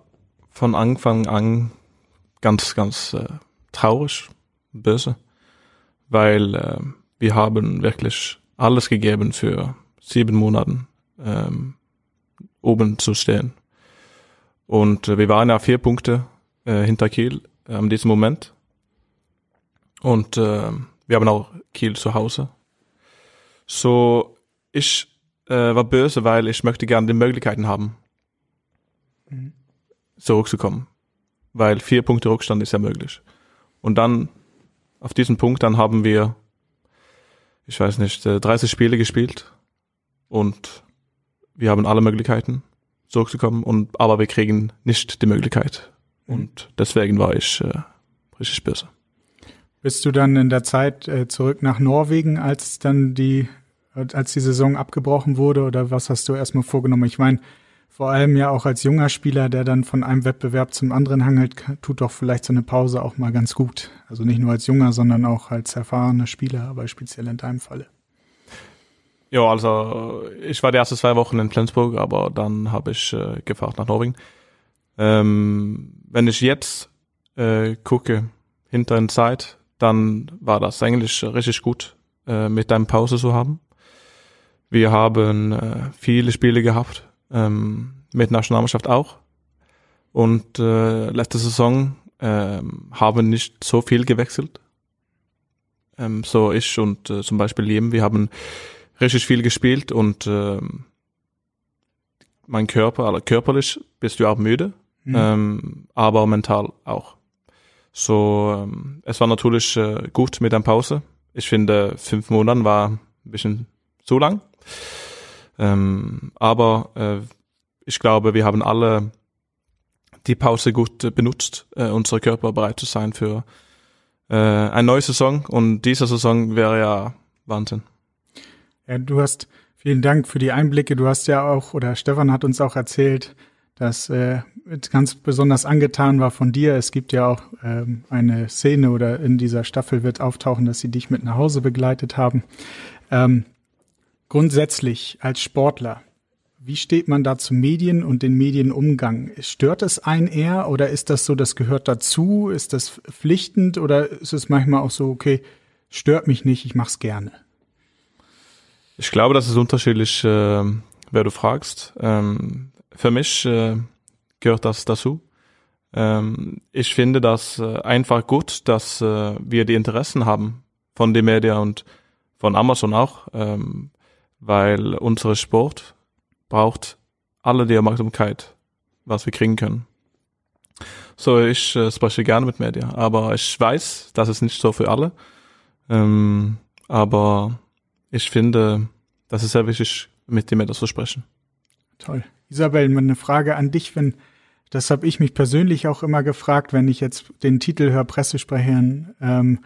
von Anfang an ganz, ganz äh, traurig, böse, weil äh, wir haben wirklich alles gegeben für sieben Monaten ähm, oben zu stehen. Und äh, wir waren ja vier Punkte äh, hinter Kiel äh, an diesem Moment. Und äh, wir haben auch Kiel zu Hause. So, ich äh, war böse, weil ich möchte gerne die Möglichkeiten haben, zurückzukommen. Weil vier Punkte Rückstand ist ja möglich. Und dann, auf diesen Punkt, dann haben wir, ich weiß nicht, äh, 30 Spiele gespielt und wir haben alle Möglichkeiten zurückzukommen und aber wir kriegen nicht die Möglichkeit. Und deswegen war ich äh, richtig böse. Bist du dann in der Zeit äh, zurück nach Norwegen, als dann die, als die Saison abgebrochen wurde, oder was hast du erstmal vorgenommen? Ich meine, vor allem ja auch als junger Spieler, der dann von einem Wettbewerb zum anderen hangelt, tut doch vielleicht so eine Pause auch mal ganz gut. Also nicht nur als junger, sondern auch als erfahrener Spieler, aber speziell in deinem Falle. Ja, also ich war die ersten zwei Wochen in Flensburg, aber dann habe ich äh, gefahren nach Norwegen. Ähm, wenn ich jetzt äh, gucke, hinter in Zeit, dann war das eigentlich richtig gut, äh, mit einem Pause zu haben. Wir haben äh, viele Spiele gehabt, ähm, mit Nationalmannschaft auch. Und äh, letzte Saison ähm, haben nicht so viel gewechselt. Ähm, so ich und äh, zum Beispiel Liam, wir haben richtig viel gespielt und ähm, mein Körper, also körperlich bist du auch müde, Mhm. ähm, aber mental auch. So, ähm, es war natürlich äh, gut mit der Pause. Ich finde, fünf Monate war ein bisschen zu lang. Ähm, aber äh, ich glaube, wir haben alle die Pause gut benutzt, äh, unser Körper bereit zu sein für äh, eine neue Saison. Und diese Saison wäre ja Wahnsinn. Ja, du hast vielen Dank für die Einblicke. Du hast ja auch, oder Stefan hat uns auch erzählt, dass äh, ganz besonders angetan war von dir. Es gibt ja auch ähm, eine Szene oder in dieser Staffel wird auftauchen, dass sie dich mit nach Hause begleitet haben. Ähm, grundsätzlich als Sportler, wie steht man da zu Medien und den Medienumgang? Stört es einen eher oder ist das so, das gehört dazu? Ist das pflichtend oder ist es manchmal auch so, okay, stört mich nicht, ich mach's gerne? Ich glaube, das ist unterschiedlich, äh, wer du fragst. Ähm, für mich äh, gehört das dazu. Ähm, ich finde das äh, einfach gut, dass äh, wir die Interessen haben von den Medien und von Amazon auch, ähm, weil unser Sport braucht alle die Aufmerksamkeit, was wir kriegen können. So, ich äh, spreche gerne mit Medien, aber ich weiß, das ist nicht so für alle. Ähm, aber ich finde, das ist sehr wichtig, mit dem etwas zu sprechen. Toll. Isabel, eine Frage an dich, wenn, das habe ich mich persönlich auch immer gefragt, wenn ich jetzt den Titel höre, Pressesprecherin, ähm,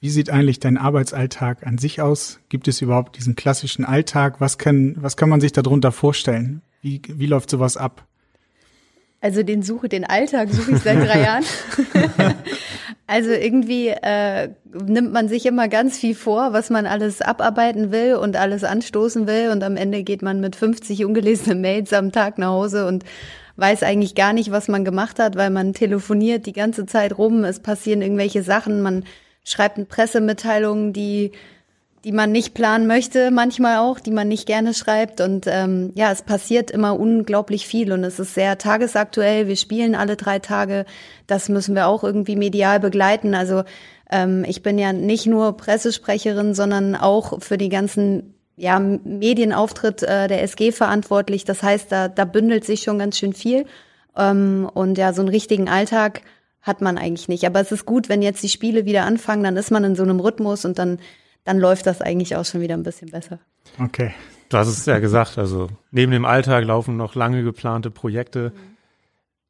wie sieht eigentlich dein Arbeitsalltag an sich aus? Gibt es überhaupt diesen klassischen Alltag? Was kann, was kann man sich darunter vorstellen? Wie, wie läuft sowas ab? Also den suche, den Alltag suche ich seit drei [LAUGHS] Jahren. [LAUGHS] also irgendwie äh, nimmt man sich immer ganz viel vor, was man alles abarbeiten will und alles anstoßen will. Und am Ende geht man mit 50 ungelesenen Mails am Tag nach Hause und weiß eigentlich gar nicht, was man gemacht hat, weil man telefoniert die ganze Zeit rum, es passieren irgendwelche Sachen, man schreibt Pressemitteilungen, die die man nicht planen möchte, manchmal auch, die man nicht gerne schreibt. Und ähm, ja, es passiert immer unglaublich viel und es ist sehr tagesaktuell. Wir spielen alle drei Tage. Das müssen wir auch irgendwie medial begleiten. Also ähm, ich bin ja nicht nur Pressesprecherin, sondern auch für die ganzen ja, Medienauftritt äh, der SG verantwortlich. Das heißt, da, da bündelt sich schon ganz schön viel. Ähm, und ja, so einen richtigen Alltag hat man eigentlich nicht. Aber es ist gut, wenn jetzt die Spiele wieder anfangen, dann ist man in so einem Rhythmus und dann dann läuft das eigentlich auch schon wieder ein bisschen besser. Okay. Du hast es ja gesagt, also neben dem Alltag laufen noch lange geplante Projekte.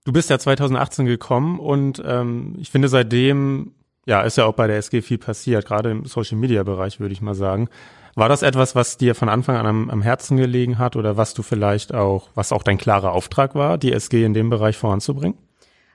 Du bist ja 2018 gekommen und ähm, ich finde seitdem, ja, ist ja auch bei der SG viel passiert, gerade im Social-Media-Bereich, würde ich mal sagen. War das etwas, was dir von Anfang an am, am, Herzen gelegen hat oder was du vielleicht auch, was auch dein klarer Auftrag war, die SG in dem Bereich voranzubringen?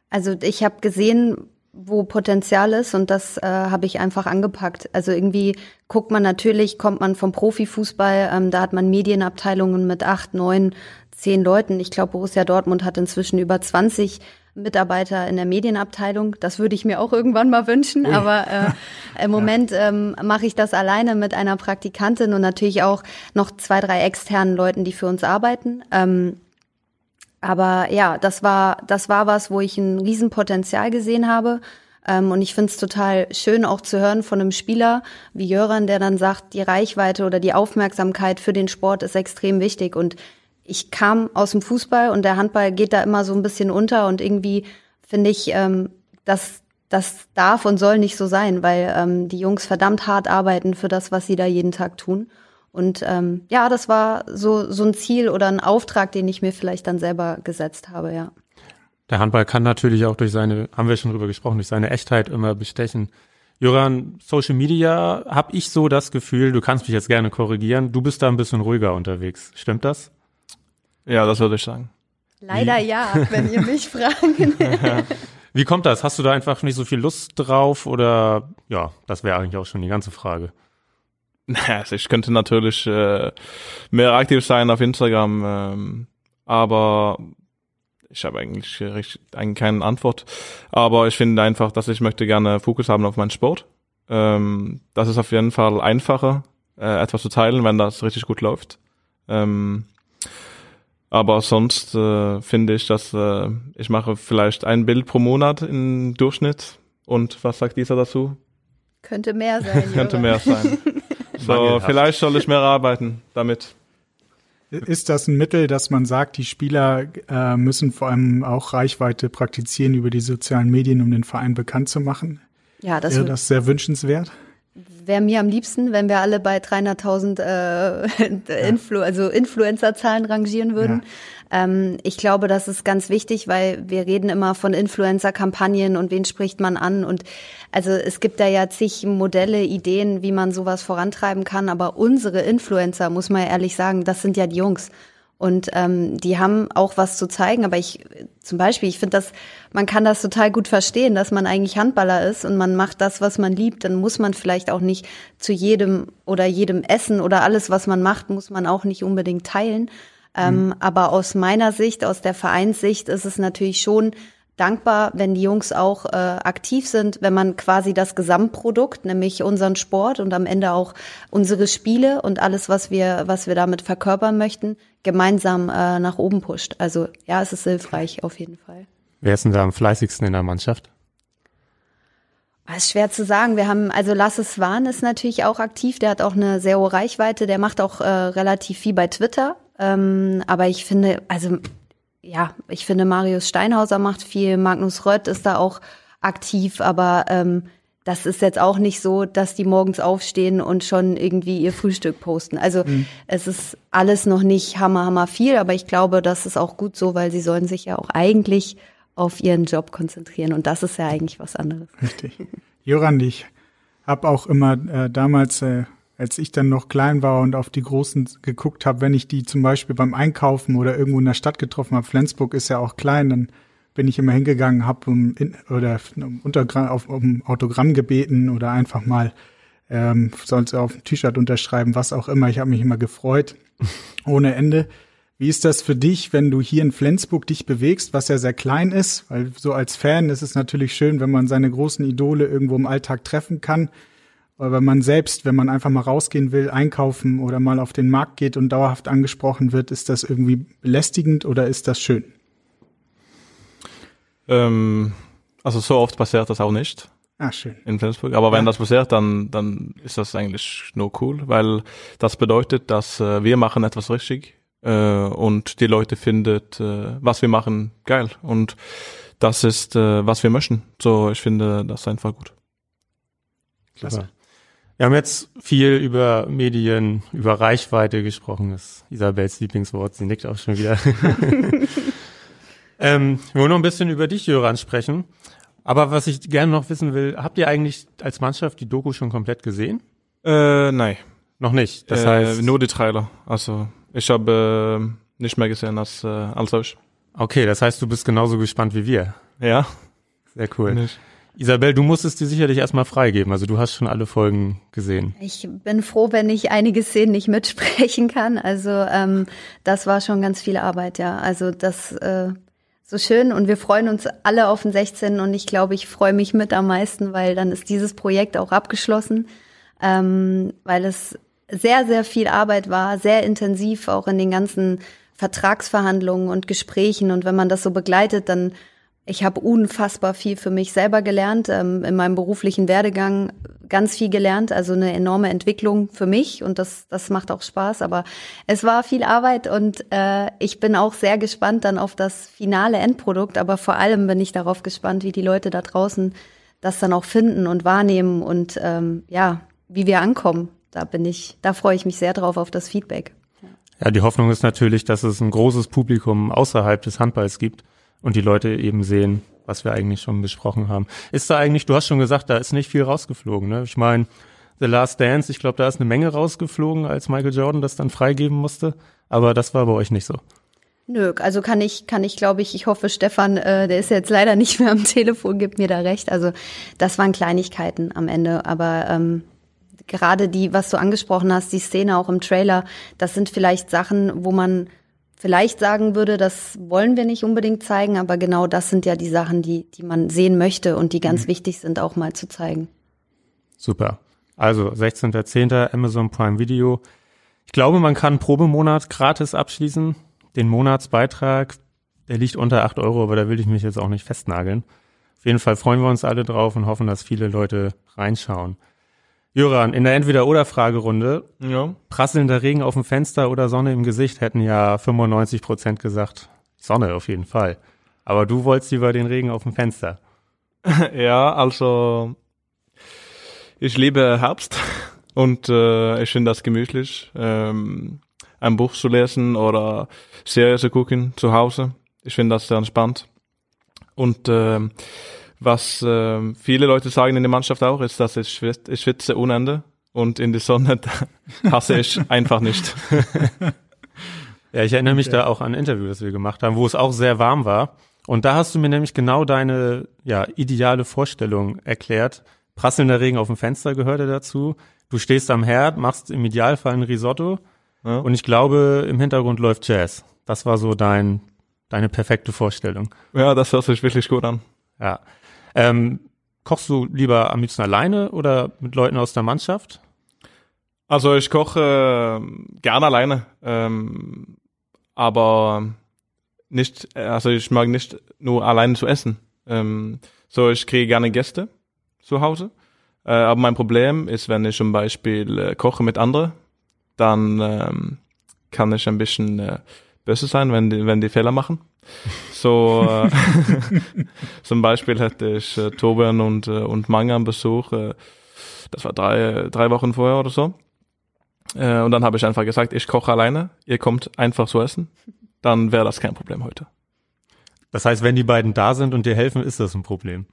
Also ich habe gesehen, wo Potenzial ist und das äh, habe ich einfach angepackt. Also irgendwie guckt man natürlich, kommt man vom Profifußball, ähm, da hat man Medienabteilungen mit acht, neun, zehn Leuten. Ich glaube, Borussia Dortmund hat inzwischen über 20 Mitarbeiter in der Medienabteilung. Das würde ich mir auch irgendwann mal wünschen, Ui. aber äh, [LAUGHS] im Moment ähm, mache ich das alleine mit einer Praktikantin und natürlich auch noch zwei, drei externen Leuten, die für uns arbeiten. Ähm, aber ja, das war, das war was, wo ich ein Riesenpotenzial gesehen habe. Ähm, und ich finde es total schön auch zu hören von einem Spieler wie Jöran, der dann sagt, die Reichweite oder die Aufmerksamkeit für den Sport ist extrem wichtig. Und ich kam aus dem Fußball und der Handball geht da immer so ein bisschen unter und irgendwie finde ich, ähm, dass das darf und soll nicht so sein, weil ähm, die Jungs verdammt hart arbeiten für das, was sie da jeden Tag tun. Und ähm, ja, das war so, so ein Ziel oder ein Auftrag, den ich mir vielleicht dann selber gesetzt habe, ja. Der Handball kann natürlich auch durch seine, haben wir schon drüber gesprochen, durch seine Echtheit immer bestechen. Joran, Social Media habe ich so das Gefühl, du kannst mich jetzt gerne korrigieren, du bist da ein bisschen ruhiger unterwegs. Stimmt das? Ja, das würde ich sagen. Leider Wie? ja, wenn ihr mich [LAUGHS] fragen. Wie kommt das? Hast du da einfach nicht so viel Lust drauf oder ja, das wäre eigentlich auch schon die ganze Frage. [LAUGHS] Naja, also ich könnte natürlich äh, mehr aktiv sein auf Instagram, ähm, aber ich habe eigentlich, eigentlich keine Antwort. Aber ich finde einfach, dass ich möchte gerne Fokus haben auf meinen Sport. Ähm, das ist auf jeden Fall einfacher, äh, etwas zu teilen, wenn das richtig gut läuft. Ähm, aber sonst äh, finde ich, dass äh, ich mache vielleicht ein Bild pro Monat im Durchschnitt. Und was sagt dieser dazu? Könnte mehr sein. [LAUGHS] Könnte mehr sein. [LAUGHS] So, vielleicht soll ich mehr arbeiten damit. Ist das ein Mittel, dass man sagt, die Spieler äh, müssen vor allem auch Reichweite praktizieren über die sozialen Medien, um den Verein bekannt zu machen? Ja, das wäre das sehr wünschenswert. Wäre mir am liebsten, wenn wir alle bei 300.000 äh, [LAUGHS] Influ also Influencer-Zahlen rangieren würden. Ja. Ähm, ich glaube, das ist ganz wichtig, weil wir reden immer von Influencer-Kampagnen und wen spricht man an. Und also es gibt da ja zig Modelle, Ideen, wie man sowas vorantreiben kann. Aber unsere Influencer, muss man ja ehrlich sagen, das sind ja die Jungs. Und ähm, die haben auch was zu zeigen. Aber ich, zum Beispiel, ich finde das, man kann das total gut verstehen, dass man eigentlich Handballer ist und man macht das, was man liebt. Dann muss man vielleicht auch nicht zu jedem oder jedem Essen oder alles, was man macht, muss man auch nicht unbedingt teilen. Ähm, mhm. Aber aus meiner Sicht, aus der Vereinssicht, ist es natürlich schon dankbar, wenn die Jungs auch äh, aktiv sind, wenn man quasi das Gesamtprodukt, nämlich unseren Sport und am Ende auch unsere Spiele und alles, was wir, was wir damit verkörpern möchten, gemeinsam äh, nach oben pusht. Also ja, es ist hilfreich auf jeden Fall. Wer ist denn da am fleißigsten in der Mannschaft? Das ah, ist schwer zu sagen. Wir haben, also Lasse Swan ist natürlich auch aktiv, der hat auch eine sehr hohe Reichweite, der macht auch äh, relativ viel bei Twitter. Ähm, aber ich finde, also ja, ich finde, Marius Steinhauser macht viel, Magnus Rött ist da auch aktiv, aber ähm, das ist jetzt auch nicht so, dass die morgens aufstehen und schon irgendwie ihr Frühstück posten. Also mhm. es ist alles noch nicht hammer, hammer viel, aber ich glaube, das ist auch gut so, weil sie sollen sich ja auch eigentlich auf ihren Job konzentrieren und das ist ja eigentlich was anderes. Richtig. Joran, ich habe auch immer äh, damals äh, als ich dann noch klein war und auf die Großen geguckt habe, wenn ich die zum Beispiel beim Einkaufen oder irgendwo in der Stadt getroffen habe, Flensburg ist ja auch klein, dann bin ich immer hingegangen, habe um in, oder um, Untergra auf, um Autogramm gebeten oder einfach mal ähm, sonst auf ein T-Shirt unterschreiben, was auch immer. Ich habe mich immer gefreut [LAUGHS] ohne Ende. Wie ist das für dich, wenn du hier in Flensburg dich bewegst, was ja sehr klein ist? Weil so als Fan ist es natürlich schön, wenn man seine großen Idole irgendwo im Alltag treffen kann. Aber wenn man selbst, wenn man einfach mal rausgehen will, einkaufen oder mal auf den Markt geht und dauerhaft angesprochen wird, ist das irgendwie belästigend oder ist das schön? Ähm, also so oft passiert das auch nicht. Ah, schön. In Flensburg. Aber wenn Ja. das passiert, dann, dann ist das eigentlich nur cool, weil das bedeutet, dass äh, wir machen etwas richtig äh, und die Leute findet, äh, was wir machen, geil. Und das ist, äh, was wir möchten. So, ich finde das einfach gut. Klasse. Wir haben jetzt viel über Medien, über Reichweite gesprochen. Das ist Isabels Lieblingswort. Sie nickt auch schon wieder. [LAUGHS] ähm, wir wollen noch ein bisschen über dich, Jöran, sprechen. Aber was ich gerne noch wissen will, habt ihr eigentlich als Mannschaft die Doku schon komplett gesehen? Äh, nein. Noch nicht. Das äh, heißt, nur die Trailer. Also ich habe äh, nicht mehr gesehen als, äh, als euch. okay, das heißt, du bist genauso gespannt wie wir. Ja. Sehr cool. Nicht. Isabel, du musstest dir sicherlich erstmal freigeben. Also du hast schon alle Folgen gesehen. Ich bin froh, wenn ich einige Szenen nicht mitsprechen kann. Also ähm, das war schon ganz viel Arbeit, ja. Also das äh, so schön und wir freuen uns alle auf den 16. und ich glaube, ich freue mich mit am meisten, weil dann ist dieses Projekt auch abgeschlossen, ähm, weil es sehr, sehr viel Arbeit war, sehr intensiv auch in den ganzen Vertragsverhandlungen und Gesprächen und wenn man das so begleitet, dann ich habe unfassbar viel für mich selber gelernt, ähm, in meinem beruflichen Werdegang ganz viel gelernt, also eine enorme Entwicklung für mich und das, das macht auch Spaß. Aber es war viel Arbeit und äh, ich bin auch sehr gespannt dann auf das finale Endprodukt, aber vor allem bin ich darauf gespannt, wie die Leute da draußen das dann auch finden und wahrnehmen und ähm, ja, wie wir ankommen. Da bin ich, da freue ich mich sehr drauf auf das Feedback. Ja, die Hoffnung ist natürlich, dass es ein großes Publikum außerhalb des Handballs gibt und die Leute eben sehen, was wir eigentlich schon besprochen haben. Ist da eigentlich, du hast schon gesagt, da ist nicht viel rausgeflogen. Ne? Ich meine, The Last Dance, ich glaube, da ist eine Menge rausgeflogen, als Michael Jordan das dann freigeben musste. Aber das war bei euch nicht so. Nö, also kann ich, kann ich, glaube ich, ich hoffe, Stefan, äh, der ist jetzt leider [LAUGHS] nicht mehr am Telefon, gibt mir da recht. Also das waren Kleinigkeiten am Ende, aber ähm, gerade die, was du angesprochen hast, die Szene auch im Trailer, das sind vielleicht Sachen, wo man vielleicht sagen würde, das wollen wir nicht unbedingt zeigen, aber genau das sind ja die Sachen, die, die man sehen möchte und die ganz wichtig sind, auch mal zu zeigen. Super. Also 16.10. Amazon Prime Video. Ich glaube, man kann Probemonat gratis abschließen. Den Monatsbeitrag, der liegt unter 8 Euro, aber da will ich mich jetzt auch nicht festnageln. Auf jeden Fall freuen wir uns alle drauf und hoffen, dass viele Leute reinschauen. Jöran, in der Entweder-Oder-Fragerunde, Ja. prasselnder Regen auf dem Fenster oder Sonne im Gesicht hätten ja 95 Prozent gesagt, Sonne auf jeden Fall. Aber du wolltest lieber den Regen auf dem Fenster. [LAUGHS] Ja, also ich liebe Herbst [LAUGHS] und äh, ich finde das gemütlich, ähm, ein Buch zu lesen oder Serie zu gucken zu Hause. Ich finde das sehr entspannt. Und ähm, was äh, viele Leute sagen in der Mannschaft auch, ist, dass ich, schwitze, ich schwitze ohne Ende und in die Sonne [LAUGHS] hasse ich einfach nicht. [LAUGHS] Ja, ich erinnere mich da auch an ein Interview, das wir gemacht haben, wo es auch sehr warm war. Und da hast du mir nämlich genau deine ja, ideale Vorstellung erklärt. Prasselnder Regen auf dem Fenster gehörte dazu. Du stehst am Herd, machst im Idealfall ein Risotto. Ja. Und ich glaube, im Hintergrund läuft Jazz. Das war so dein, deine perfekte Vorstellung. Ja, das hört sich wirklich gut an. Ja. Ähm, kochst du lieber am liebsten alleine oder mit Leuten aus der Mannschaft? Also ich koche äh, gerne alleine, ähm, aber nicht, also ich mag nicht nur alleine zu essen. Ähm, so, ich kriege gerne Gäste zu Hause. Äh, aber mein Problem ist, wenn ich zum Beispiel äh, koche mit anderen, dann ähm, kann ich ein bisschen äh, böse sein, wenn die, wenn die Fehler machen. So, äh, [LAUGHS] zum Beispiel hätte ich äh, Tobian und, äh, und Manga am Besuch. Äh, das war drei, drei Wochen vorher oder so. Äh, und dann habe ich einfach gesagt, ich koche alleine, ihr kommt einfach zu essen. Dann wäre das kein Problem heute. Das heißt, wenn die beiden da sind und dir helfen, ist das ein Problem.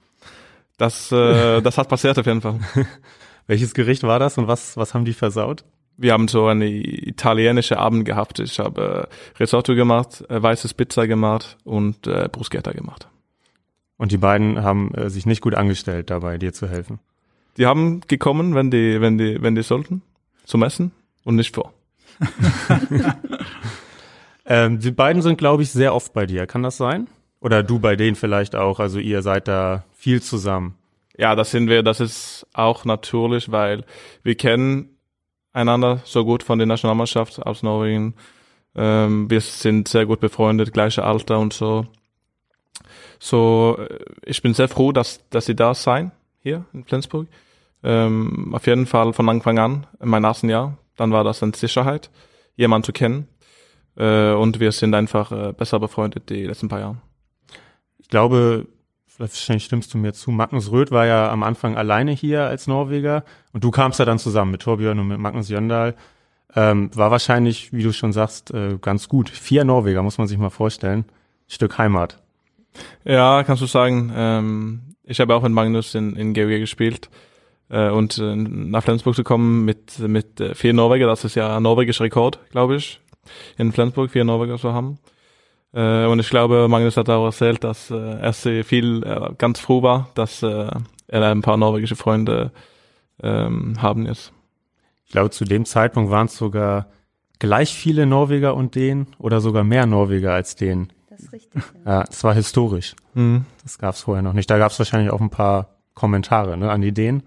Das, äh, das hat passiert auf jeden Fall. [LAUGHS] Welches Gericht war das und was, was haben die versaut? Wir haben so eine italienische Abend gehabt. Ich habe äh, Risotto gemacht, äh, weißes Pizza gemacht und äh, Bruschetta gemacht. Und die beiden haben äh, sich nicht gut angestellt dabei, dir zu helfen. Die haben gekommen, wenn die, wenn die, wenn die sollten, zum Essen und nicht vor. [LAUGHS] ähm, die beiden sind, glaube ich, sehr oft bei dir. Kann das sein? Oder du bei denen vielleicht auch? Also ihr seid da viel zusammen. Ja, das sind wir. Das ist auch natürlich, weil wir kennen einander so gut von der Nationalmannschaft aus Norwegen. Ähm, wir sind sehr gut befreundet, gleiche Alter und so. So, äh, ich bin sehr froh, dass, dass sie da sein, hier in Flensburg. Ähm, auf jeden Fall von Anfang an, in meinem ersten Jahr, dann war das eine Sicherheit, jemanden zu kennen. Äh, und wir sind einfach äh, besser befreundet die letzten paar Jahre. Ich glaube, wahrscheinlich stimmst du mir zu, Magnus Röth war ja am Anfang alleine hier als Norweger und du kamst ja dann zusammen mit Torbjörn und mit Magnus Jöndal. Ähm, war wahrscheinlich, wie du schon sagst, äh, ganz gut. Vier Norweger, muss man sich mal vorstellen. Stück Heimat. Ja, kannst du sagen. Ähm, ich habe auch mit Magnus in, in GW gespielt äh, und äh, nach Flensburg zu kommen mit, mit äh, vier Norweger, das ist ja ein norwegischer Rekord, glaube ich, in Flensburg vier Norweger zu haben. Äh, und ich glaube, Magnus hat auch erzählt, dass äh, er sehr viel äh, ganz froh war, dass äh, er ein paar norwegische Freunde ähm, haben jetzt. Ich glaube, zu dem Zeitpunkt waren es sogar gleich viele Norweger und Dänen oder sogar mehr Norweger als Dänen. Das ist richtig. Ja, ja das war historisch. Mhm. Das gab es vorher noch nicht. Da gab es wahrscheinlich auch ein paar Kommentare ne, an die Dänen.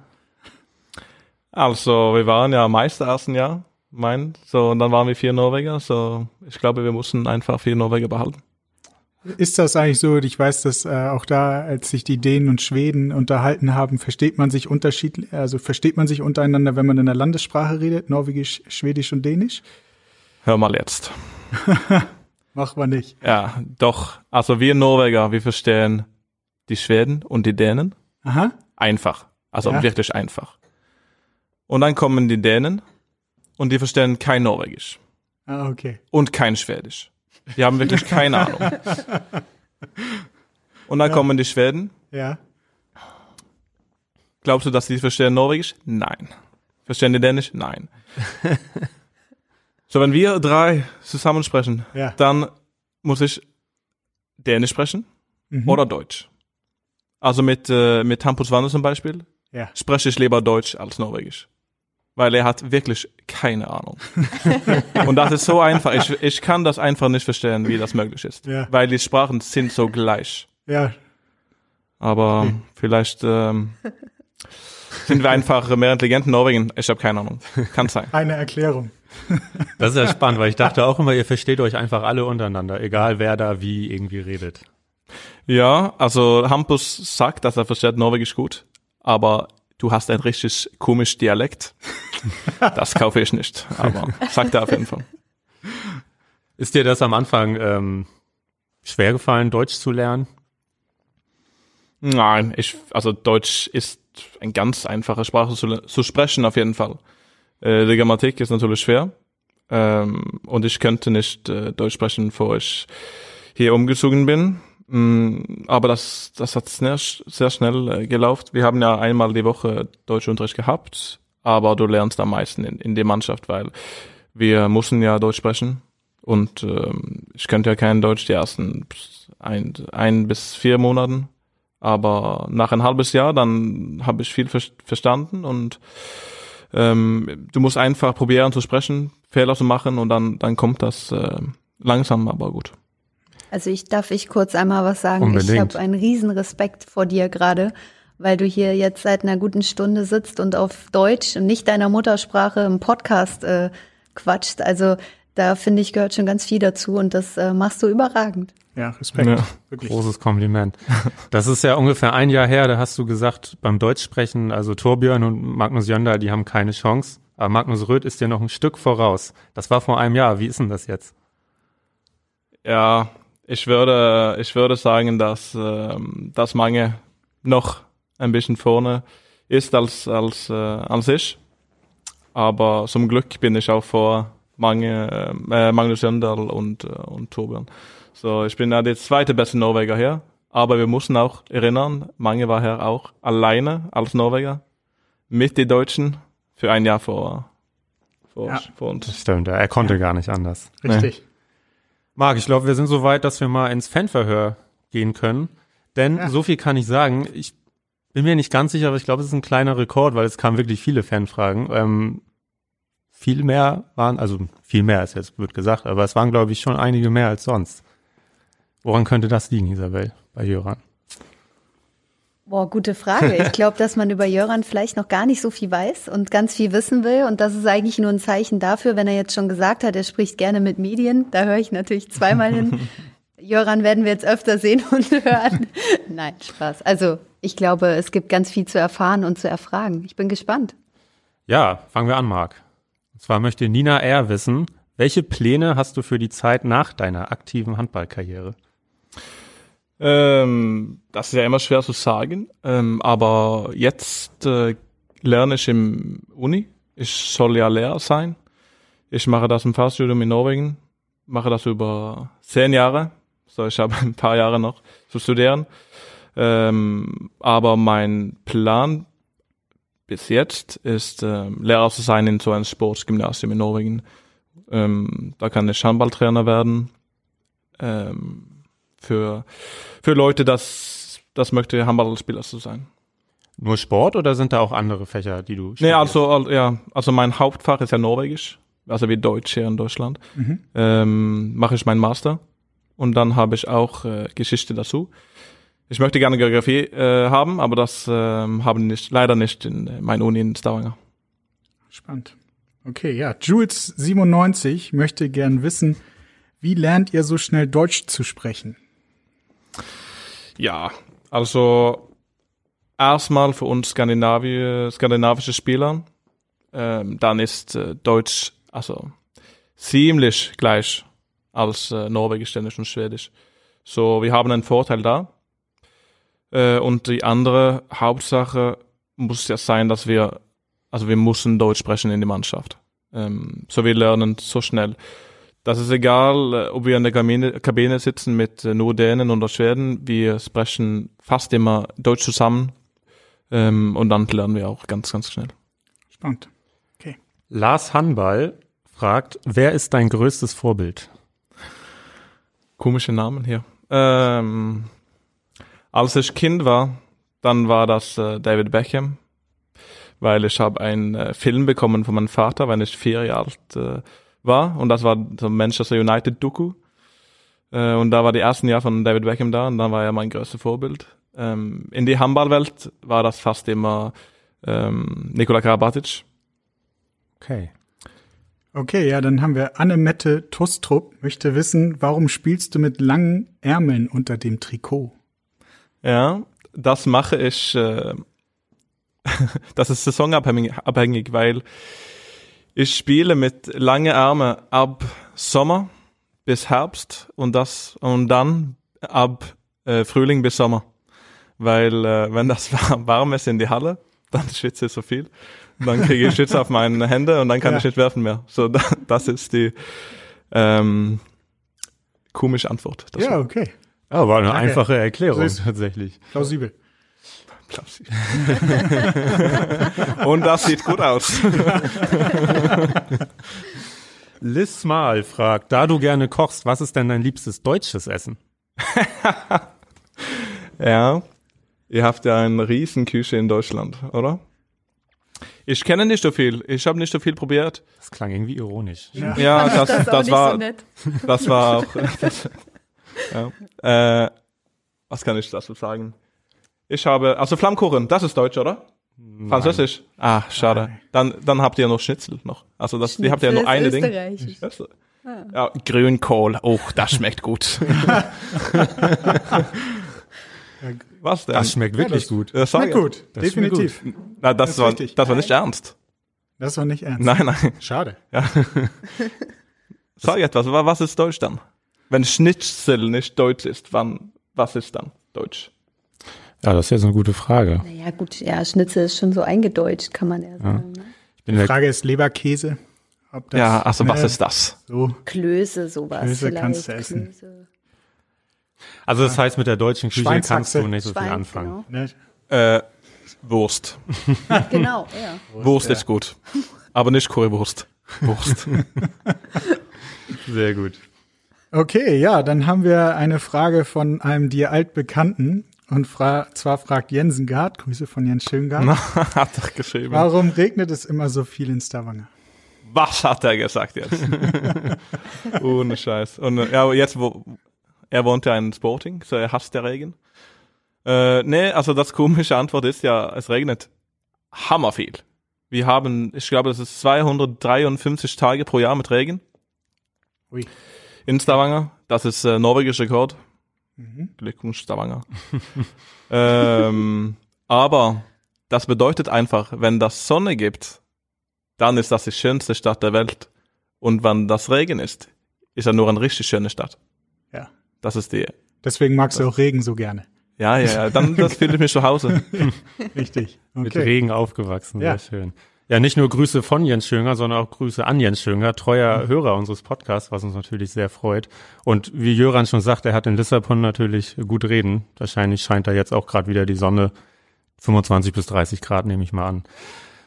Also, wir waren ja Meister ersten Jahr mein. So, und dann waren wir vier Norweger. So, ich glaube, wir mussten einfach vier Norweger behalten. Ist das eigentlich so? Ich weiß, dass äh, auch da, als sich die Dänen und Schweden unterhalten haben, versteht man sich unterschiedlich, also versteht man sich untereinander, wenn man in der Landessprache redet, Norwegisch, Schwedisch und Dänisch? Hör mal jetzt. [LAUGHS] Macht man nicht. Ja, doch. Also wir Norweger, wir verstehen die Schweden und die Dänen. Aha. Einfach. Also ja. wirklich einfach. Und dann kommen die Dänen und die verstehen kein Norwegisch. Ah, okay. Und kein Schwedisch. Die haben wirklich keine Ahnung. [LAUGHS] Und dann ja. kommen die Schweden. Ja. Glaubst du, dass die verstehen Norwegisch? Nein. Verstehen die Dänisch? Nein. [LAUGHS] so, wenn wir drei zusammen sprechen, ja. dann muss ich Dänisch sprechen mhm. oder Deutsch. Also mit, äh, mit Hampus Wander zum Beispiel ja. spreche ich lieber Deutsch als Norwegisch weil er hat wirklich keine Ahnung. [LAUGHS] und das ist so einfach. Ich, ich kann das einfach nicht verstehen, wie das möglich ist. Ja. Weil die Sprachen sind so gleich. Ja. Aber okay. vielleicht ähm, sind wir einfach mehr intelligent in Norwegen. Ich habe keine Ahnung. Kann sein. Eine Erklärung. [LAUGHS] Das ist ja spannend, weil ich dachte auch immer, ihr versteht euch einfach alle untereinander, egal wer da wie irgendwie redet. Ja, also Hampus sagt, dass er versteht Norwegisch gut, aber du hast ein richtig komisch Dialekt. [LAUGHS] Das kaufe ich nicht, aber sagt er auf jeden Fall. Ist dir das am Anfang ähm, schwer gefallen, Deutsch zu lernen? Nein, ich, also Deutsch ist eine ganz einfache Sprache zu, zu sprechen auf jeden Fall. Äh, die Grammatik ist natürlich schwer ähm, und ich könnte nicht äh, Deutsch sprechen, bevor ich hier umgezogen bin. Mm, aber das, das hat sehr, sehr schnell äh, gelaufen. Wir haben ja einmal die Woche Deutschunterricht gehabt, aber du lernst am meisten in, in der Mannschaft, weil wir mussten ja Deutsch sprechen und ähm, ich könnte ja kein Deutsch die ersten ein, ein bis vier Monaten, aber nach ein halbes Jahr dann habe ich viel ver verstanden und ähm, du musst einfach probieren zu sprechen, Fehler zu machen und dann dann kommt das äh, langsam, aber gut. Also ich darf ich kurz einmal was sagen. Unbedingt. Ich habe einen riesen Respekt vor dir gerade, weil du hier jetzt seit einer guten Stunde sitzt und auf Deutsch und nicht deiner Muttersprache im Podcast äh, quatscht. Also da finde ich gehört schon ganz viel dazu und das äh, machst du überragend. Ja, Respekt. Ja, Großes Kompliment. Das ist ja ungefähr ein Jahr her, da hast du gesagt, beim Deutschsprechen, also Torbjörn und Magnus Jönder, die haben keine Chance. Aber Magnus Röth ist dir noch ein Stück voraus. Das war vor einem Jahr. Wie ist denn das jetzt? Ja, ich würde, ich würde sagen, dass, ähm, dass Mange noch ein bisschen vorne ist als, als, äh, als ich. Aber zum Glück bin ich auch vor Mange, äh, Magnus Jöndal und, äh, und Torbjörn. So, ich bin ja der zweite beste Norweger hier. Aber wir müssen auch erinnern, Mange war hier auch alleine als Norweger mit den Deutschen für ein Jahr vor, vor, Ja. vor uns. Stimmt, er konnte gar nicht anders. Richtig. Marc, ich glaube, wir sind so weit, dass wir mal ins Fanverhör gehen können. Denn Ja. so viel kann ich sagen. Ich bin mir nicht ganz sicher, aber ich glaube, es ist ein kleiner Rekord, weil es kamen wirklich viele Fanfragen. Ähm, viel mehr waren, also viel mehr ist jetzt wird gesagt, aber es waren, glaube ich, schon einige mehr als sonst. Woran könnte das liegen, Isabel, bei Jöran? Boah, gute Frage. Ich [LAUGHS] glaube, dass man über Jöran vielleicht noch gar nicht so viel weiß und ganz viel wissen will. Und das ist eigentlich nur ein Zeichen dafür, wenn er jetzt schon gesagt hat, er spricht gerne mit Medien. Da höre ich natürlich zweimal hin. [LAUGHS] Jöran werden wir jetzt öfter sehen und hören. Nein, Spaß. Also ich glaube, es gibt ganz viel zu erfahren und zu erfragen. Ich bin gespannt. Ja, fangen wir an, Marc. Und zwar möchte Nina R. wissen, welche Pläne hast du für die Zeit nach deiner aktiven Handballkarriere? Ähm, das ist ja immer schwer zu sagen, ähm, aber jetzt äh, lerne ich im Uni. Ich soll ja Lehrer sein. Ich mache das im Fahrstudium in Norwegen, mache das über zehn Jahre. So, ich habe [LAUGHS] ein paar Jahre noch zu studieren. Ähm, aber mein Plan bis jetzt ist, ähm, Lehrer zu sein in so einem Sportgymnasium in Norwegen. Ähm, da kann ich Handballtrainer werden. Ähm, für, für Leute, das, das möchte Handballspieler zu sein. Nur Sport oder sind da auch andere Fächer, die du Nee, studierst? also, al- ja, also mein Hauptfach ist ja Norwegisch, also wie Deutsch hier in Deutschland. Ähm, mache ich meinen Master und dann habe ich auch äh, Geschichte dazu. Ich möchte gerne Geografie äh, haben, aber das ähm, haben nicht, leider nicht in äh, meiner Uni in Stavanger. Spannend. Okay, ja. Jules97 möchte gern wissen, wie lernt ihr so schnell Deutsch zu sprechen? Ja, also erstmal für uns Skandinavier, skandinavische Spieler, ähm, dann ist äh, Deutsch also ziemlich gleich als äh, Norwegisch, Dänisch und Schwedisch. So, wir haben einen Vorteil da. Äh, und die andere Hauptsache muss ja sein, dass wir, also wir müssen Deutsch sprechen in der Mannschaft. Ähm, so wir lernen so schnell. Das ist egal, äh, ob wir in der Kabine, Kabine sitzen mit äh, nur Dänen oder Schweden. Wir sprechen fast immer Deutsch zusammen. Ähm, und dann lernen wir auch ganz, ganz schnell. Spannend. Lars Hanball fragt, wer ist dein größtes Vorbild? Komische Namen hier. Ähm, als ich Kind war, dann war das äh, David Beckham, weil ich habe einen äh, Film bekommen von meinem Vater, wenn ich vier Jahre alt äh, war und das war so Manchester United Doku. Äh, und da war die ersten Jahre von David Beckham da und dann war er mein größtes Vorbild. Ähm, in die Handballwelt war das fast immer ähm, Nikola Karabatic. Okay. Okay, ja, dann haben wir Annemette Tustrup möchte wissen, warum spielst du mit langen Ärmeln unter dem Trikot? Ja, das mache ich, äh, [LAUGHS] das ist saisonabhängig, abhängig, weil ich spiele mit lange Arme ab Sommer bis Herbst und das und dann ab äh, Frühling bis Sommer. Weil äh, wenn das [LAUGHS] war- warm ist in die Halle, dann schwitze ich so viel. Dann kriege ich Schwitze auf meine Hände und dann kann Ja. ich nicht werfen mehr. So, da, das ist die ähm, komische Antwort. dazu. Ja, okay. Ja, war eine Danke. einfache Erklärung tatsächlich. Plausibel. Plausi. Und das sieht gut aus. [LAUGHS] Liz Mal fragt, da du gerne kochst, was ist denn dein liebstes deutsches Essen? [LAUGHS] Ja, ihr habt ja eine Riesenküche in Deutschland, oder? Ich kenne nicht so viel. Ich habe nicht so viel probiert. Das klang irgendwie ironisch. Ja. Ja, [LAUGHS] das, das, nicht war, so nett. das war auch. Das, ja. äh, was kann ich dazu sagen? Ich habe, also Flammkuchen, das ist Deutsch, oder? Französisch? Ah, schade. Dann, dann habt ihr noch Schnitzel noch. Also das, die habt ihr ja nur Schnitzel eine ist Ding. du? Ja, Grünkohl. Oh, das schmeckt gut. [LAUGHS] was denn? Das schmeckt wirklich das- gut. Das ich. gut, Das ist mir definitiv. Na, das, Das war, richtig. das war nicht ernst. Das war nicht ernst. Nein, nein. Schade. [LAUGHS] Sag etwas. wa- Was ist Deutsch dann? Wenn Schnitzel nicht Deutsch ist, wann, was ist dann Deutsch? Ja, das ist jetzt eine gute Frage. Naja, gut, ja, Schnitzel ist schon so eingedeutscht, kann man ja sagen. Ne? Ich bin Die der, Frage ist Leberkäse. Ob das, ja, also was ne, ist das? So, Klöße, sowas. Klöße vielleicht. kannst du essen. Klöße. also das heißt, mit der deutschen Küche kannst du nicht so viel anfangen. genau. ne? Äh, Wurst. [LAUGHS] Genau, ja. Wurst ist gut. Aber nicht Currywurst. Wurst. [LAUGHS] Sehr gut. Okay, ja, dann haben wir eine Frage von einem dir altbekannten. Und fra zwar fragt Jensen Gard, Grüße von Jens Schöngard, [LAUGHS] hat er geschrieben. warum regnet es immer so viel in Stavanger? Was hat er gesagt jetzt? [LAUGHS] Ohne Scheiß. Und äh, ja, jetzt, wo, er wohnt ja in Sporting, so er hasst der Regen. Äh, nee, also das komische Antwort ist ja, es regnet hammerviel. Wir haben, ich glaube, es ist 253 Tage pro Jahr mit Regen Ui. in Stavanger. Das ist äh, norwegischer Rekord. Mhm. Glückwunsch, Stavanger. [LAUGHS] ähm, aber das bedeutet einfach, wenn das Sonne gibt, dann ist das die schönste Stadt der Welt. Und wenn das Regen ist, ist er nur eine richtig schöne Stadt. Ja. Das ist die. Deswegen magst du auch Regen so gerne. Ja, ja, ja. Dann das [LAUGHS] fühle ich mich zu Hause. Richtig. Mit Okay. Regen aufgewachsen, Ja. sehr schön. Ja, nicht nur Grüße von Jens Schönger, sondern auch Grüße an Jens Schönger, treuer Hörer unseres Podcasts, was uns natürlich sehr freut. Und wie Jöran schon sagt, er hat in Lissabon natürlich gut reden. Wahrscheinlich scheint da jetzt auch gerade wieder die Sonne. 25 bis 30 Grad nehme ich mal an.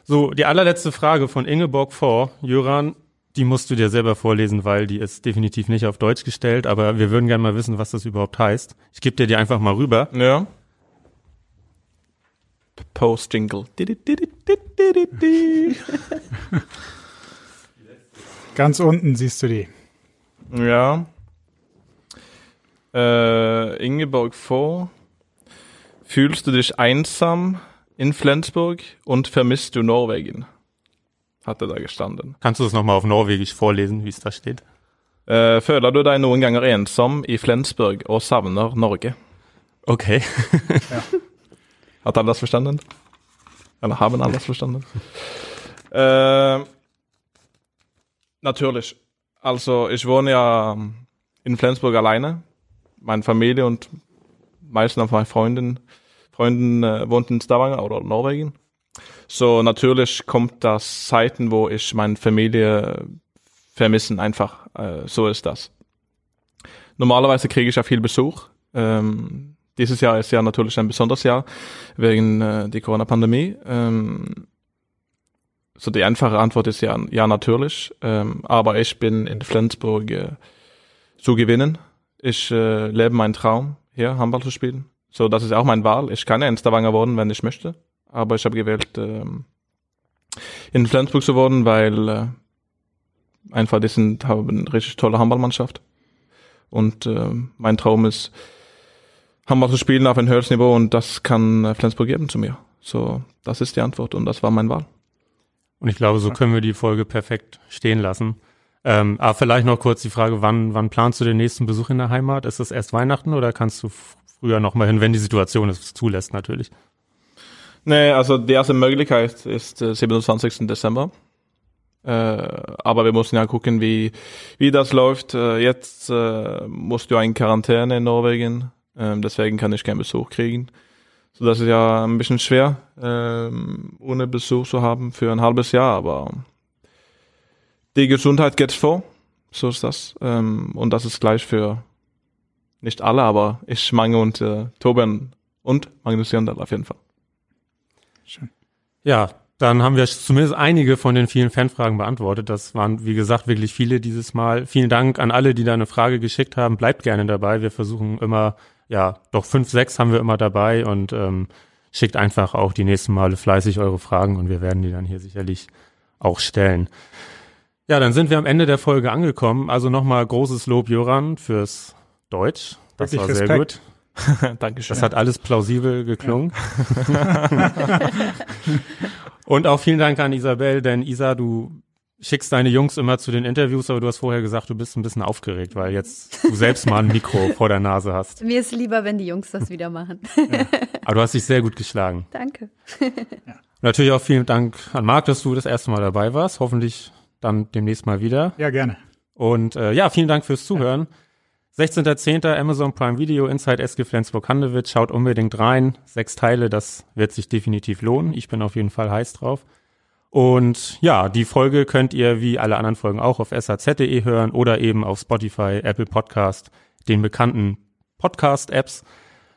So, die allerletzte Frage von Ingeborg vor. Jöran, die musst du dir selber vorlesen, weil die ist definitiv nicht auf Deutsch gestellt, aber wir würden gerne mal wissen, was das überhaupt heißt. Ich gebe dir die einfach mal rüber. Ja. Post-Jingle. Ganz unten siehst du die. Ja. Äh, Ingeborg vor. Fühlst du dich einsam in Flensburg und vermisst du Norwegen? Hatte da gestanden. Kannst du das nochmal auf Norwegisch vorlesen, wie es da steht? Eh, føler du deg noen ganger ensom i Flensburg og savner Norge? Okay. [LAUGHS] Hat alle das verstanden? Eller haben alle das verstanden? [LAUGHS] äh, natürlich. Also, ich wohne ja in Flensburg alleine. Meine Familie und meisten von meinen Freunden, Freunden äh, wohnt in Stavanger oder Norwegen. So, natürlich kommt das Zeiten, wo ich meine Familie vermissen einfach. Äh, so ist das. Normalerweise kriege ich ja viel Besuch. Ähm, dieses Jahr ist ja natürlich ein besonderes Jahr wegen äh, der Corona-Pandemie. Ähm, so die einfache Antwort ist ja, ja natürlich. Ähm, aber ich bin in Flensburg äh, zu gewinnen. Ich äh, lebe meinen Traum, hier Handball zu spielen. So, das ist auch meine Wahl. Ich kann ja in Stavanger wohnen, wenn ich möchte. Aber ich habe gewählt, ähm, in Flensburg zu wohnen, weil äh, einfach die sind, haben eine richtig tolle Handballmannschaft. Und äh, mein Traum ist, Handball zu spielen auf ein höheres Niveau und das kann äh, Flensburg geben zu mir. So, das ist die Antwort und das war meine Wahl. Und ich glaube, so können wir die Folge perfekt stehen lassen. Ähm, aber vielleicht noch kurz die Frage, wann, wann planst du den nächsten Besuch in der Heimat? Ist das erst Weihnachten oder kannst du früher noch mal hin, wenn die Situation es zulässt natürlich? Nee, also die erste Möglichkeit ist äh, 27. Dezember. Äh, aber wir müssen ja gucken, wie, wie das läuft. Äh, jetzt äh, musst du in Quarantäne in Norwegen, ähm, deswegen kann ich keinen Besuch kriegen. So, das ist ja ein bisschen schwer, ähm, ohne Besuch zu haben für ein halbes Jahr, aber die Gesundheit geht vor. So ist das. Ähm, und das ist gleich für nicht alle, aber ich, Mange und äh, Tobian und Magnus Jandal auf jeden Fall. Ja, dann haben wir zumindest einige von den vielen Fanfragen beantwortet. Das waren, wie gesagt, wirklich viele dieses Mal. Vielen Dank an alle, die da eine Frage geschickt haben. Bleibt gerne dabei. Wir versuchen immer, ja, doch fünf, sechs haben wir immer dabei und ähm, schickt einfach auch die nächsten Male fleißig eure Fragen und wir werden die dann hier sicherlich auch stellen. Ja, dann sind wir am Ende der Folge angekommen. Also nochmal großes Lob, Joran, fürs Deutsch. Das Wirklich war sehr Respekt. gut. [LAUGHS] Dankeschön. Das hat alles plausibel geklungen. [LAUGHS] [LAUGHS] Und auch vielen Dank an Isabel, denn Isa, du schickst deine Jungs immer zu den Interviews, aber du hast vorher gesagt, du bist ein bisschen aufgeregt, weil jetzt du selbst mal ein Mikro [LAUGHS] vor der Nase hast. Mir ist lieber, wenn die Jungs das wieder machen. Aber du hast dich sehr gut geschlagen. Danke. Natürlich auch vielen Dank an Marc, dass du das erste Mal dabei warst. Hoffentlich dann demnächst mal wieder. Ja, gerne. Und äh, ja, vielen Dank fürs Zuhören. 16.10. Amazon Prime Video Inside SG Flensburg-Handewitt. Schaut unbedingt rein. Sechs Teile, das wird sich definitiv lohnen. Ich bin auf jeden Fall heiß drauf. Und ja, die Folge könnt ihr wie alle anderen Folgen auch auf saz.de hören oder eben auf Spotify, Apple Podcast, den bekannten Podcast-Apps.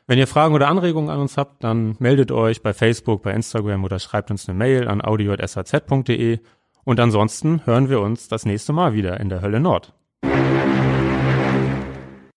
Wenn ihr Fragen oder Anregungen an uns habt, dann meldet euch bei Facebook, bei Instagram oder schreibt uns eine Mail an audio.saz.de. Und ansonsten hören wir uns das nächste Mal wieder in der Hölle Nord.